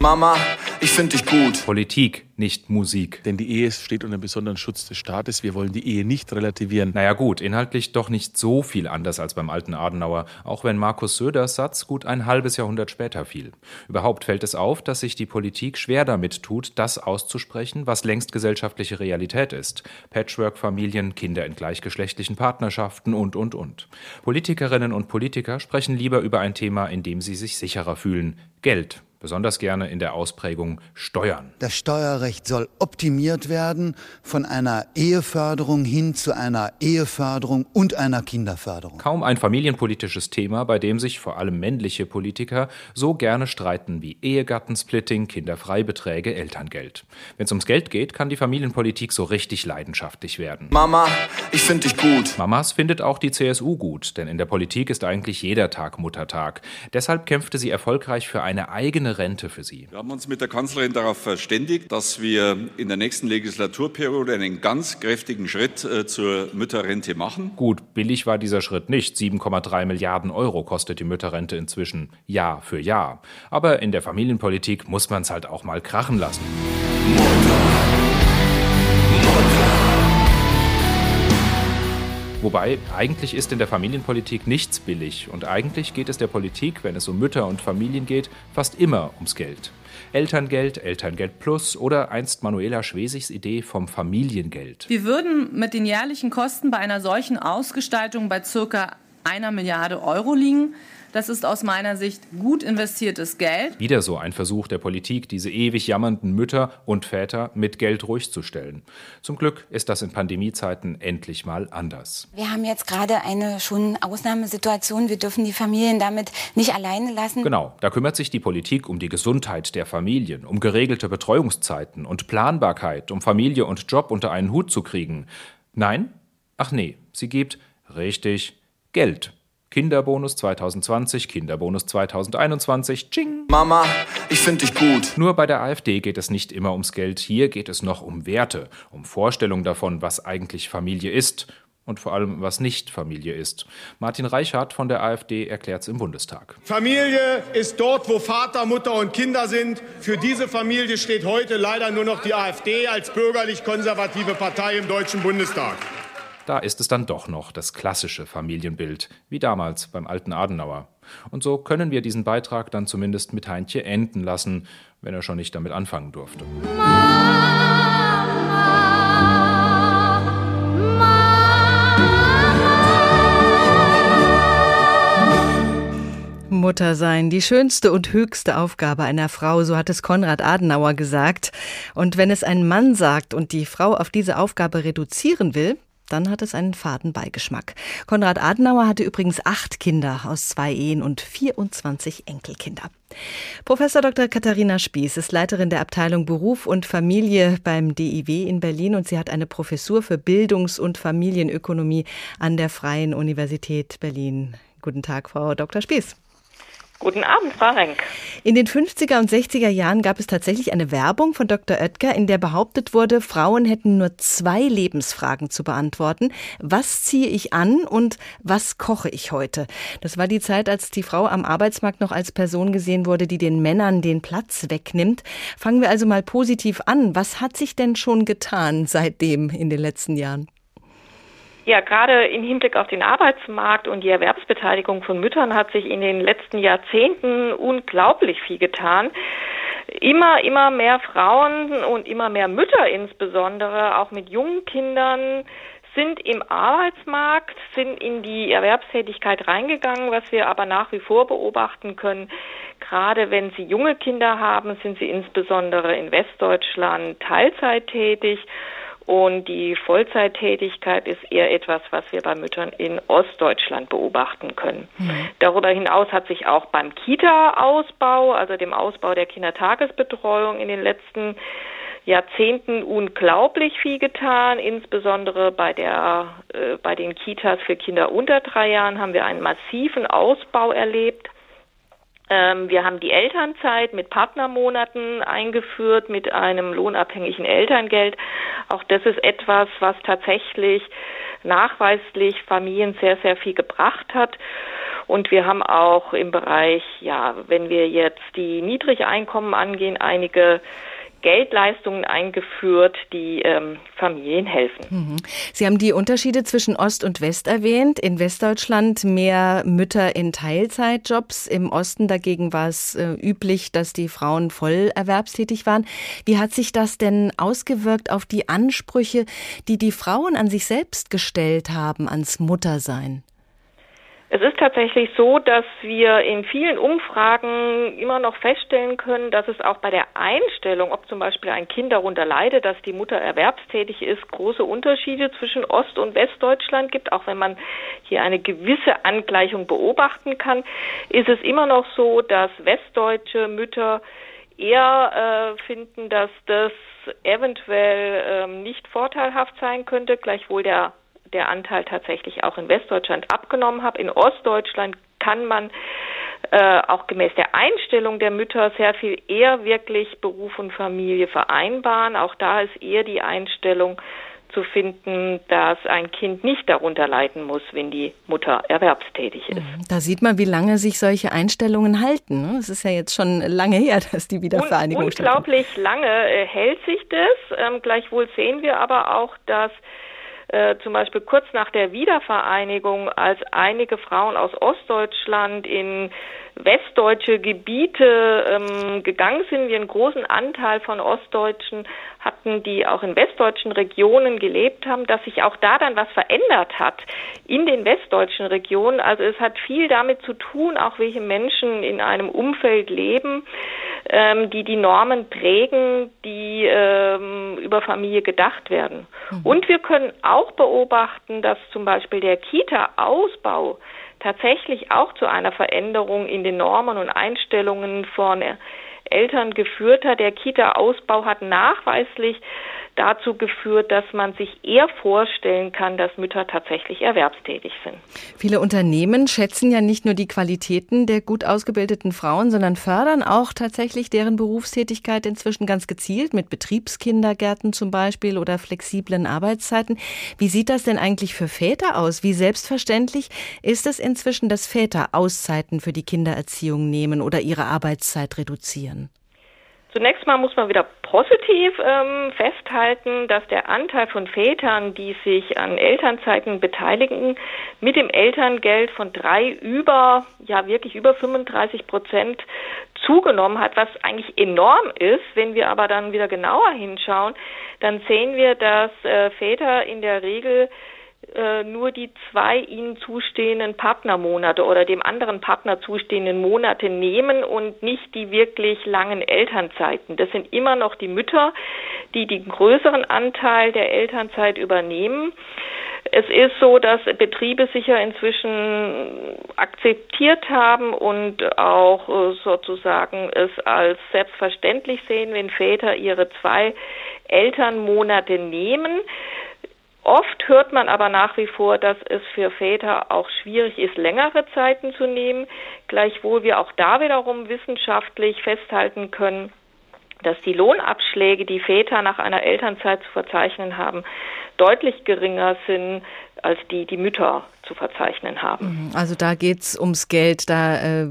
Mama, ich finde dich gut. Politik, nicht Musik. Denn die Ehe steht unter besonderen Schutz des Staates. Wir wollen die Ehe nicht relativieren. Naja gut, inhaltlich doch nicht so viel anders als beim alten Adenauer, auch wenn Markus Söders Satz gut ein halbes Jahrhundert später fiel. Überhaupt fällt es auf, dass sich die Politik schwer damit tut, das auszusprechen, was längst gesellschaftliche Realität ist. Patchwork-Familien, Kinder in gleichgeschlechtlichen Partnerschaften und, und, und. Politikerinnen und Politiker sprechen lieber über ein Thema, in dem sie sich sicherer fühlen. Geld besonders gerne in der Ausprägung Steuern. Das Steuerrecht soll optimiert werden von einer Eheförderung hin zu einer Eheförderung und einer Kinderförderung. Kaum ein familienpolitisches Thema, bei dem sich vor allem männliche Politiker so gerne streiten wie Ehegattensplitting, Kinderfreibeträge, Elterngeld. Wenn es ums Geld geht, kann die Familienpolitik so richtig leidenschaftlich werden. Mama, ich finde dich gut. Mamas findet auch die CSU gut, denn in der Politik ist eigentlich jeder Tag Muttertag. Deshalb kämpfte sie erfolgreich für eine eigene Rente für sie. Wir haben uns mit der Kanzlerin darauf verständigt, dass wir in der nächsten Legislaturperiode einen ganz kräftigen Schritt äh, zur Mütterrente machen. Gut, billig war dieser Schritt nicht. 7,3 Milliarden Euro kostet die Mütterrente inzwischen Jahr für Jahr. Aber in der Familienpolitik muss man es halt auch mal krachen lassen. Wobei, eigentlich ist in der Familienpolitik nichts billig und eigentlich geht es der Politik, wenn es um Mütter und Familien geht, fast immer ums Geld. Elterngeld, Elterngeld Plus oder einst Manuela Schwesigs Idee vom Familiengeld. Wir würden mit den jährlichen Kosten bei einer solchen Ausgestaltung bei circa einer Milliarde Euro liegen. Das ist aus meiner Sicht gut investiertes Geld. Wieder so ein Versuch der Politik, diese ewig jammernden Mütter und Väter mit Geld ruhig zu stellen. Zum Glück ist das in Pandemiezeiten endlich mal anders. Wir haben jetzt gerade eine schon Ausnahmesituation. Wir dürfen die Familien damit nicht alleine lassen. Genau, da kümmert sich die Politik um die Gesundheit der Familien, um geregelte Betreuungszeiten und Planbarkeit, um Familie und Job unter einen Hut zu kriegen. Nein, Ach nee, sie gibt, richtig, Geld. Kinderbonus 2020, Kinderbonus 2021, Ching. Mama, ich finde dich gut. Nur bei der AfD geht es nicht immer ums Geld, hier geht es noch um Werte, um Vorstellungen davon, was eigentlich Familie ist und vor allem, was nicht Familie ist. Martin Reichhardt von der AfD erklärt es im Bundestag. Familie ist dort, wo Vater, Mutter und Kinder sind. Für diese Familie steht heute leider nur noch die AfD als bürgerlich-konservative Partei im Deutschen Bundestag. Da ist es dann doch noch das klassische Familienbild, wie damals beim alten Adenauer. Und so können wir diesen Beitrag dann zumindest mit Heintje enden lassen, wenn er schon nicht damit anfangen durfte. Mutter sein, die schönste und höchste Aufgabe einer Frau, so hat es Konrad Adenauer gesagt. Und wenn es ein Mann sagt und die Frau auf diese Aufgabe reduzieren will, dann hat es einen faden Beigeschmack. Konrad Adenauer hatte übrigens acht Kinder aus zwei Ehen und 24 Enkelkinder. Professor Dr. Katharina Spieß ist Leiterin der Abteilung Beruf und Familie beim DIW in Berlin und sie hat eine Professur für Bildungs- und Familienökonomie an der Freien Universität Berlin. Guten Tag, Frau Dr. Spieß. Guten Abend, Frau Renk. In den 50er und 60er Jahren gab es tatsächlich eine Werbung von Dr. Oetker, in der behauptet wurde, Frauen hätten nur zwei Lebensfragen zu beantworten. Was ziehe ich an und was koche ich heute? Das war die Zeit, als die Frau am Arbeitsmarkt noch als Person gesehen wurde, die den Männern den Platz wegnimmt. Fangen wir also mal positiv an. Was hat sich denn schon getan seitdem in den letzten Jahren? Ja, gerade im Hinblick auf den Arbeitsmarkt und die Erwerbsbeteiligung von Müttern hat sich in den letzten Jahrzehnten unglaublich viel getan. Immer, immer mehr Frauen und immer mehr Mütter insbesondere, auch mit jungen Kindern, sind im Arbeitsmarkt, sind in die Erwerbstätigkeit reingegangen, was wir aber nach wie vor beobachten können. Gerade wenn sie junge Kinder haben, sind sie insbesondere in Westdeutschland Teilzeit tätig und die Vollzeittätigkeit ist eher etwas, was wir bei Müttern in Ostdeutschland beobachten können. Mhm. Darüber hinaus hat sich auch beim Kita-Ausbau, also dem Ausbau der Kindertagesbetreuung in den letzten Jahrzehnten unglaublich viel getan. Insbesondere bei der, äh, bei den Kitas für Kinder unter drei Jahren haben wir einen massiven Ausbau erlebt. Ähm, wir haben die Elternzeit mit Partnermonaten eingeführt, mit einem lohnabhängigen Elterngeld. Auch das ist etwas, was tatsächlich nachweislich Familien sehr, sehr viel gebracht hat. Und wir haben auch im Bereich, ja, wenn wir jetzt die Niedrigeinkommen angehen, einige Geldleistungen eingeführt, die ähm, Familien helfen. Mhm. Sie haben die Unterschiede zwischen Ost und West erwähnt. In Westdeutschland mehr Mütter in Teilzeitjobs. Im Osten dagegen war es äh, üblich, dass die Frauen voll erwerbstätig waren. Wie hat sich das denn ausgewirkt auf die Ansprüche, die die Frauen an sich selbst gestellt haben, ans Muttersein? Es ist tatsächlich so, dass wir in vielen Umfragen immer noch feststellen können, dass es auch bei der Einstellung, ob zum Beispiel ein Kind darunter leidet, dass die Mutter erwerbstätig ist, große Unterschiede zwischen Ost- und Westdeutschland gibt. Auch wenn man hier eine gewisse Angleichung beobachten kann, ist es immer noch so, dass westdeutsche Mütter eher äh, finden, dass das eventuell ähm, nicht vorteilhaft sein könnte, gleichwohl der der Anteil tatsächlich auch in Westdeutschland abgenommen hat. In Ostdeutschland kann man äh, auch gemäß der Einstellung der Mütter sehr viel eher wirklich Beruf und Familie vereinbaren. Auch da ist eher die Einstellung zu finden, dass ein Kind nicht darunter leiden muss, wenn die Mutter erwerbstätig ist. Mhm. Da sieht man, wie lange sich solche Einstellungen halten. Ne? Es ist ja jetzt schon lange her, dass die Wiedervereinigung Un Unglaublich lange äh, hält sich das. Ähm, gleichwohl sehen wir aber auch, dass äh, zum Beispiel kurz nach der Wiedervereinigung, als einige Frauen aus Ostdeutschland in westdeutsche Gebiete ähm, gegangen sind, wir einen großen Anteil von Ostdeutschen hatten, die auch in westdeutschen Regionen gelebt haben, dass sich auch da dann was verändert hat in den westdeutschen Regionen. Also es hat viel damit zu tun, auch welche Menschen in einem Umfeld leben, ähm, die die Normen prägen, die ähm, über Familie gedacht werden. Mhm. Und wir können auch beobachten, dass zum Beispiel der Kita-Ausbau tatsächlich auch zu einer Veränderung in den Normen und Einstellungen von Eltern geführt hat. Der Kita-Ausbau hat nachweislich dazu geführt, dass man sich eher vorstellen kann, dass Mütter tatsächlich erwerbstätig sind. Viele Unternehmen schätzen ja nicht nur die Qualitäten der gut ausgebildeten Frauen, sondern fördern auch tatsächlich deren Berufstätigkeit inzwischen ganz gezielt mit Betriebskindergärten zum Beispiel oder flexiblen Arbeitszeiten. Wie sieht das denn eigentlich für Väter aus? Wie selbstverständlich ist es inzwischen, dass Väter Auszeiten für die Kindererziehung nehmen oder ihre Arbeitszeit reduzieren? Zunächst mal muss man wieder positiv ähm, festhalten, dass der Anteil von Vätern, die sich an Elternzeiten beteiligen, mit dem Elterngeld von drei über, ja wirklich über 35 Prozent zugenommen hat, was eigentlich enorm ist. Wenn wir aber dann wieder genauer hinschauen, dann sehen wir, dass äh, Väter in der Regel äh, nur die zwei ihnen zustehenden Partnermonate oder dem anderen Partner zustehenden Monate nehmen und nicht die wirklich langen Elternzeiten. Das sind immer noch die Mütter, die den größeren Anteil der Elternzeit übernehmen. Es ist so, dass Betriebe sich ja inzwischen akzeptiert haben und auch äh, sozusagen es als selbstverständlich sehen, wenn Väter ihre zwei Elternmonate nehmen. Oft hört man aber nach wie vor, dass es für Väter auch schwierig ist, längere Zeiten zu nehmen, gleichwohl wir auch da wiederum wissenschaftlich festhalten können, dass die Lohnabschläge, die Väter nach einer Elternzeit zu verzeichnen haben, deutlich geringer sind als die, die Mütter zu verzeichnen haben. Mhm. Also da geht es ums Geld. Da äh,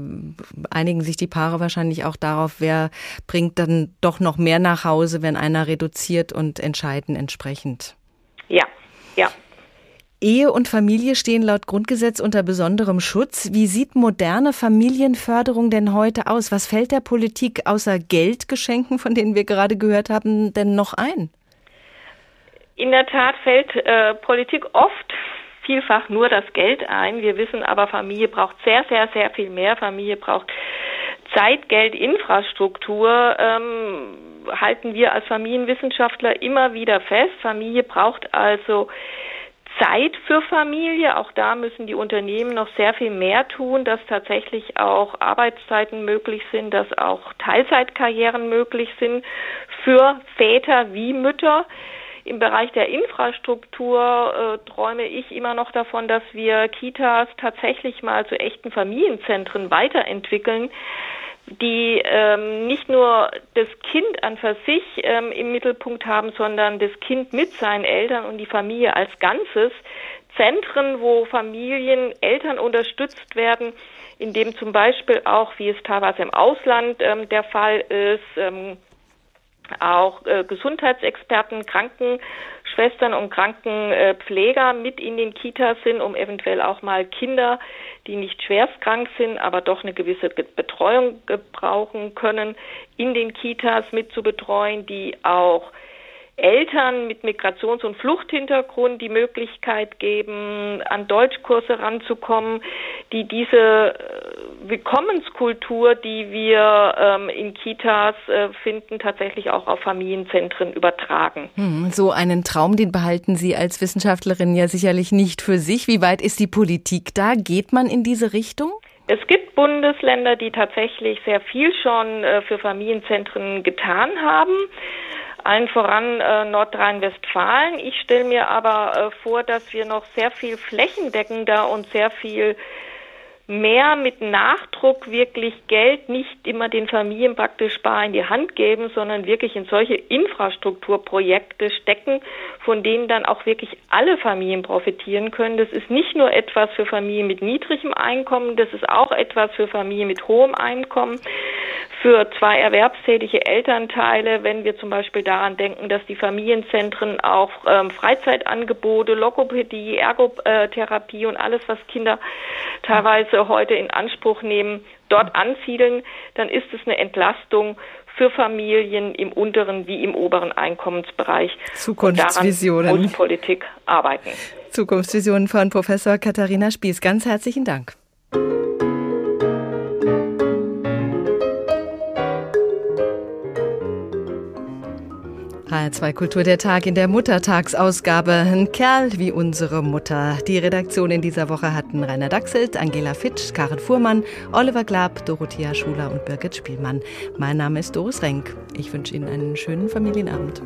einigen sich die Paare wahrscheinlich auch darauf, wer bringt dann doch noch mehr nach Hause, wenn einer reduziert und entscheiden entsprechend. Ja, ja. Ehe und Familie stehen laut Grundgesetz unter besonderem Schutz. Wie sieht moderne Familienförderung denn heute aus? Was fällt der Politik außer Geldgeschenken, von denen wir gerade gehört haben, denn noch ein? In der Tat fällt äh, Politik oft vielfach nur das Geld ein. Wir wissen aber, Familie braucht sehr, sehr, sehr viel mehr. Familie braucht Zeit, Geld, Infrastruktur. Ähm, halten wir als Familienwissenschaftler immer wieder fest. Familie braucht also Zeit für Familie. Auch da müssen die Unternehmen noch sehr viel mehr tun, dass tatsächlich auch Arbeitszeiten möglich sind, dass auch Teilzeitkarrieren möglich sind für Väter wie Mütter. Im Bereich der Infrastruktur äh, träume ich immer noch davon, dass wir Kitas tatsächlich mal zu echten Familienzentren weiterentwickeln, die ähm, nicht nur das Kind an für sich ähm, im Mittelpunkt haben, sondern das Kind mit seinen Eltern und die Familie als Ganzes. Zentren, wo Familien, Eltern unterstützt werden, in dem zum Beispiel auch, wie es teilweise im Ausland ähm, der Fall ist, ähm, auch äh, Gesundheitsexperten, Krankenschwestern und Krankenpfleger mit in den Kitas sind, um eventuell auch mal Kinder, die nicht schwerstkrank sind, aber doch eine gewisse Betreuung gebrauchen können, in den Kitas mit zu betreuen, die auch Eltern mit Migrations- und Fluchthintergrund die Möglichkeit geben, an Deutschkurse ranzukommen, die diese äh, Willkommenskultur, die wir ähm, in Kitas äh, finden, tatsächlich auch auf Familienzentren übertragen. Hm, so einen Traum, den behalten Sie als Wissenschaftlerin ja sicherlich nicht für sich. Wie weit ist die Politik da? Geht man in diese Richtung? Es gibt Bundesländer, die tatsächlich sehr viel schon äh, für Familienzentren getan haben allen voran äh, Nordrhein-Westfalen. Ich stelle mir aber äh, vor, dass wir noch sehr viel flächendeckender und sehr viel mehr mit Nachdruck wirklich Geld nicht immer den Familien praktisch bar in die Hand geben, sondern wirklich in solche Infrastrukturprojekte stecken, von denen dann auch wirklich alle Familien profitieren können. Das ist nicht nur etwas für Familien mit niedrigem Einkommen, das ist auch etwas für Familien mit hohem Einkommen, für zwei erwerbstätige Elternteile, wenn wir zum Beispiel daran denken, dass die Familienzentren auch ähm, Freizeitangebote, Logopädie, Ergotherapie und alles, was Kinder teilweise heute in Anspruch nehmen, dort ansiedeln, dann ist es eine Entlastung für Familien im unteren wie im oberen Einkommensbereich. Zukunftsvisionen. Und muss Politik arbeiten. Zukunftsvisionen von Professor Katharina Spieß. Ganz herzlichen Dank. HR2 Kultur der Tag in der Muttertagsausgabe. Ein Kerl wie unsere Mutter. Die Redaktion in dieser Woche hatten Rainer Dachselt, Angela Fitsch, Karin Fuhrmann, Oliver Glab, Dorothea Schuler und Birgit Spielmann. Mein Name ist Doris Renk. Ich wünsche Ihnen einen schönen Familienabend.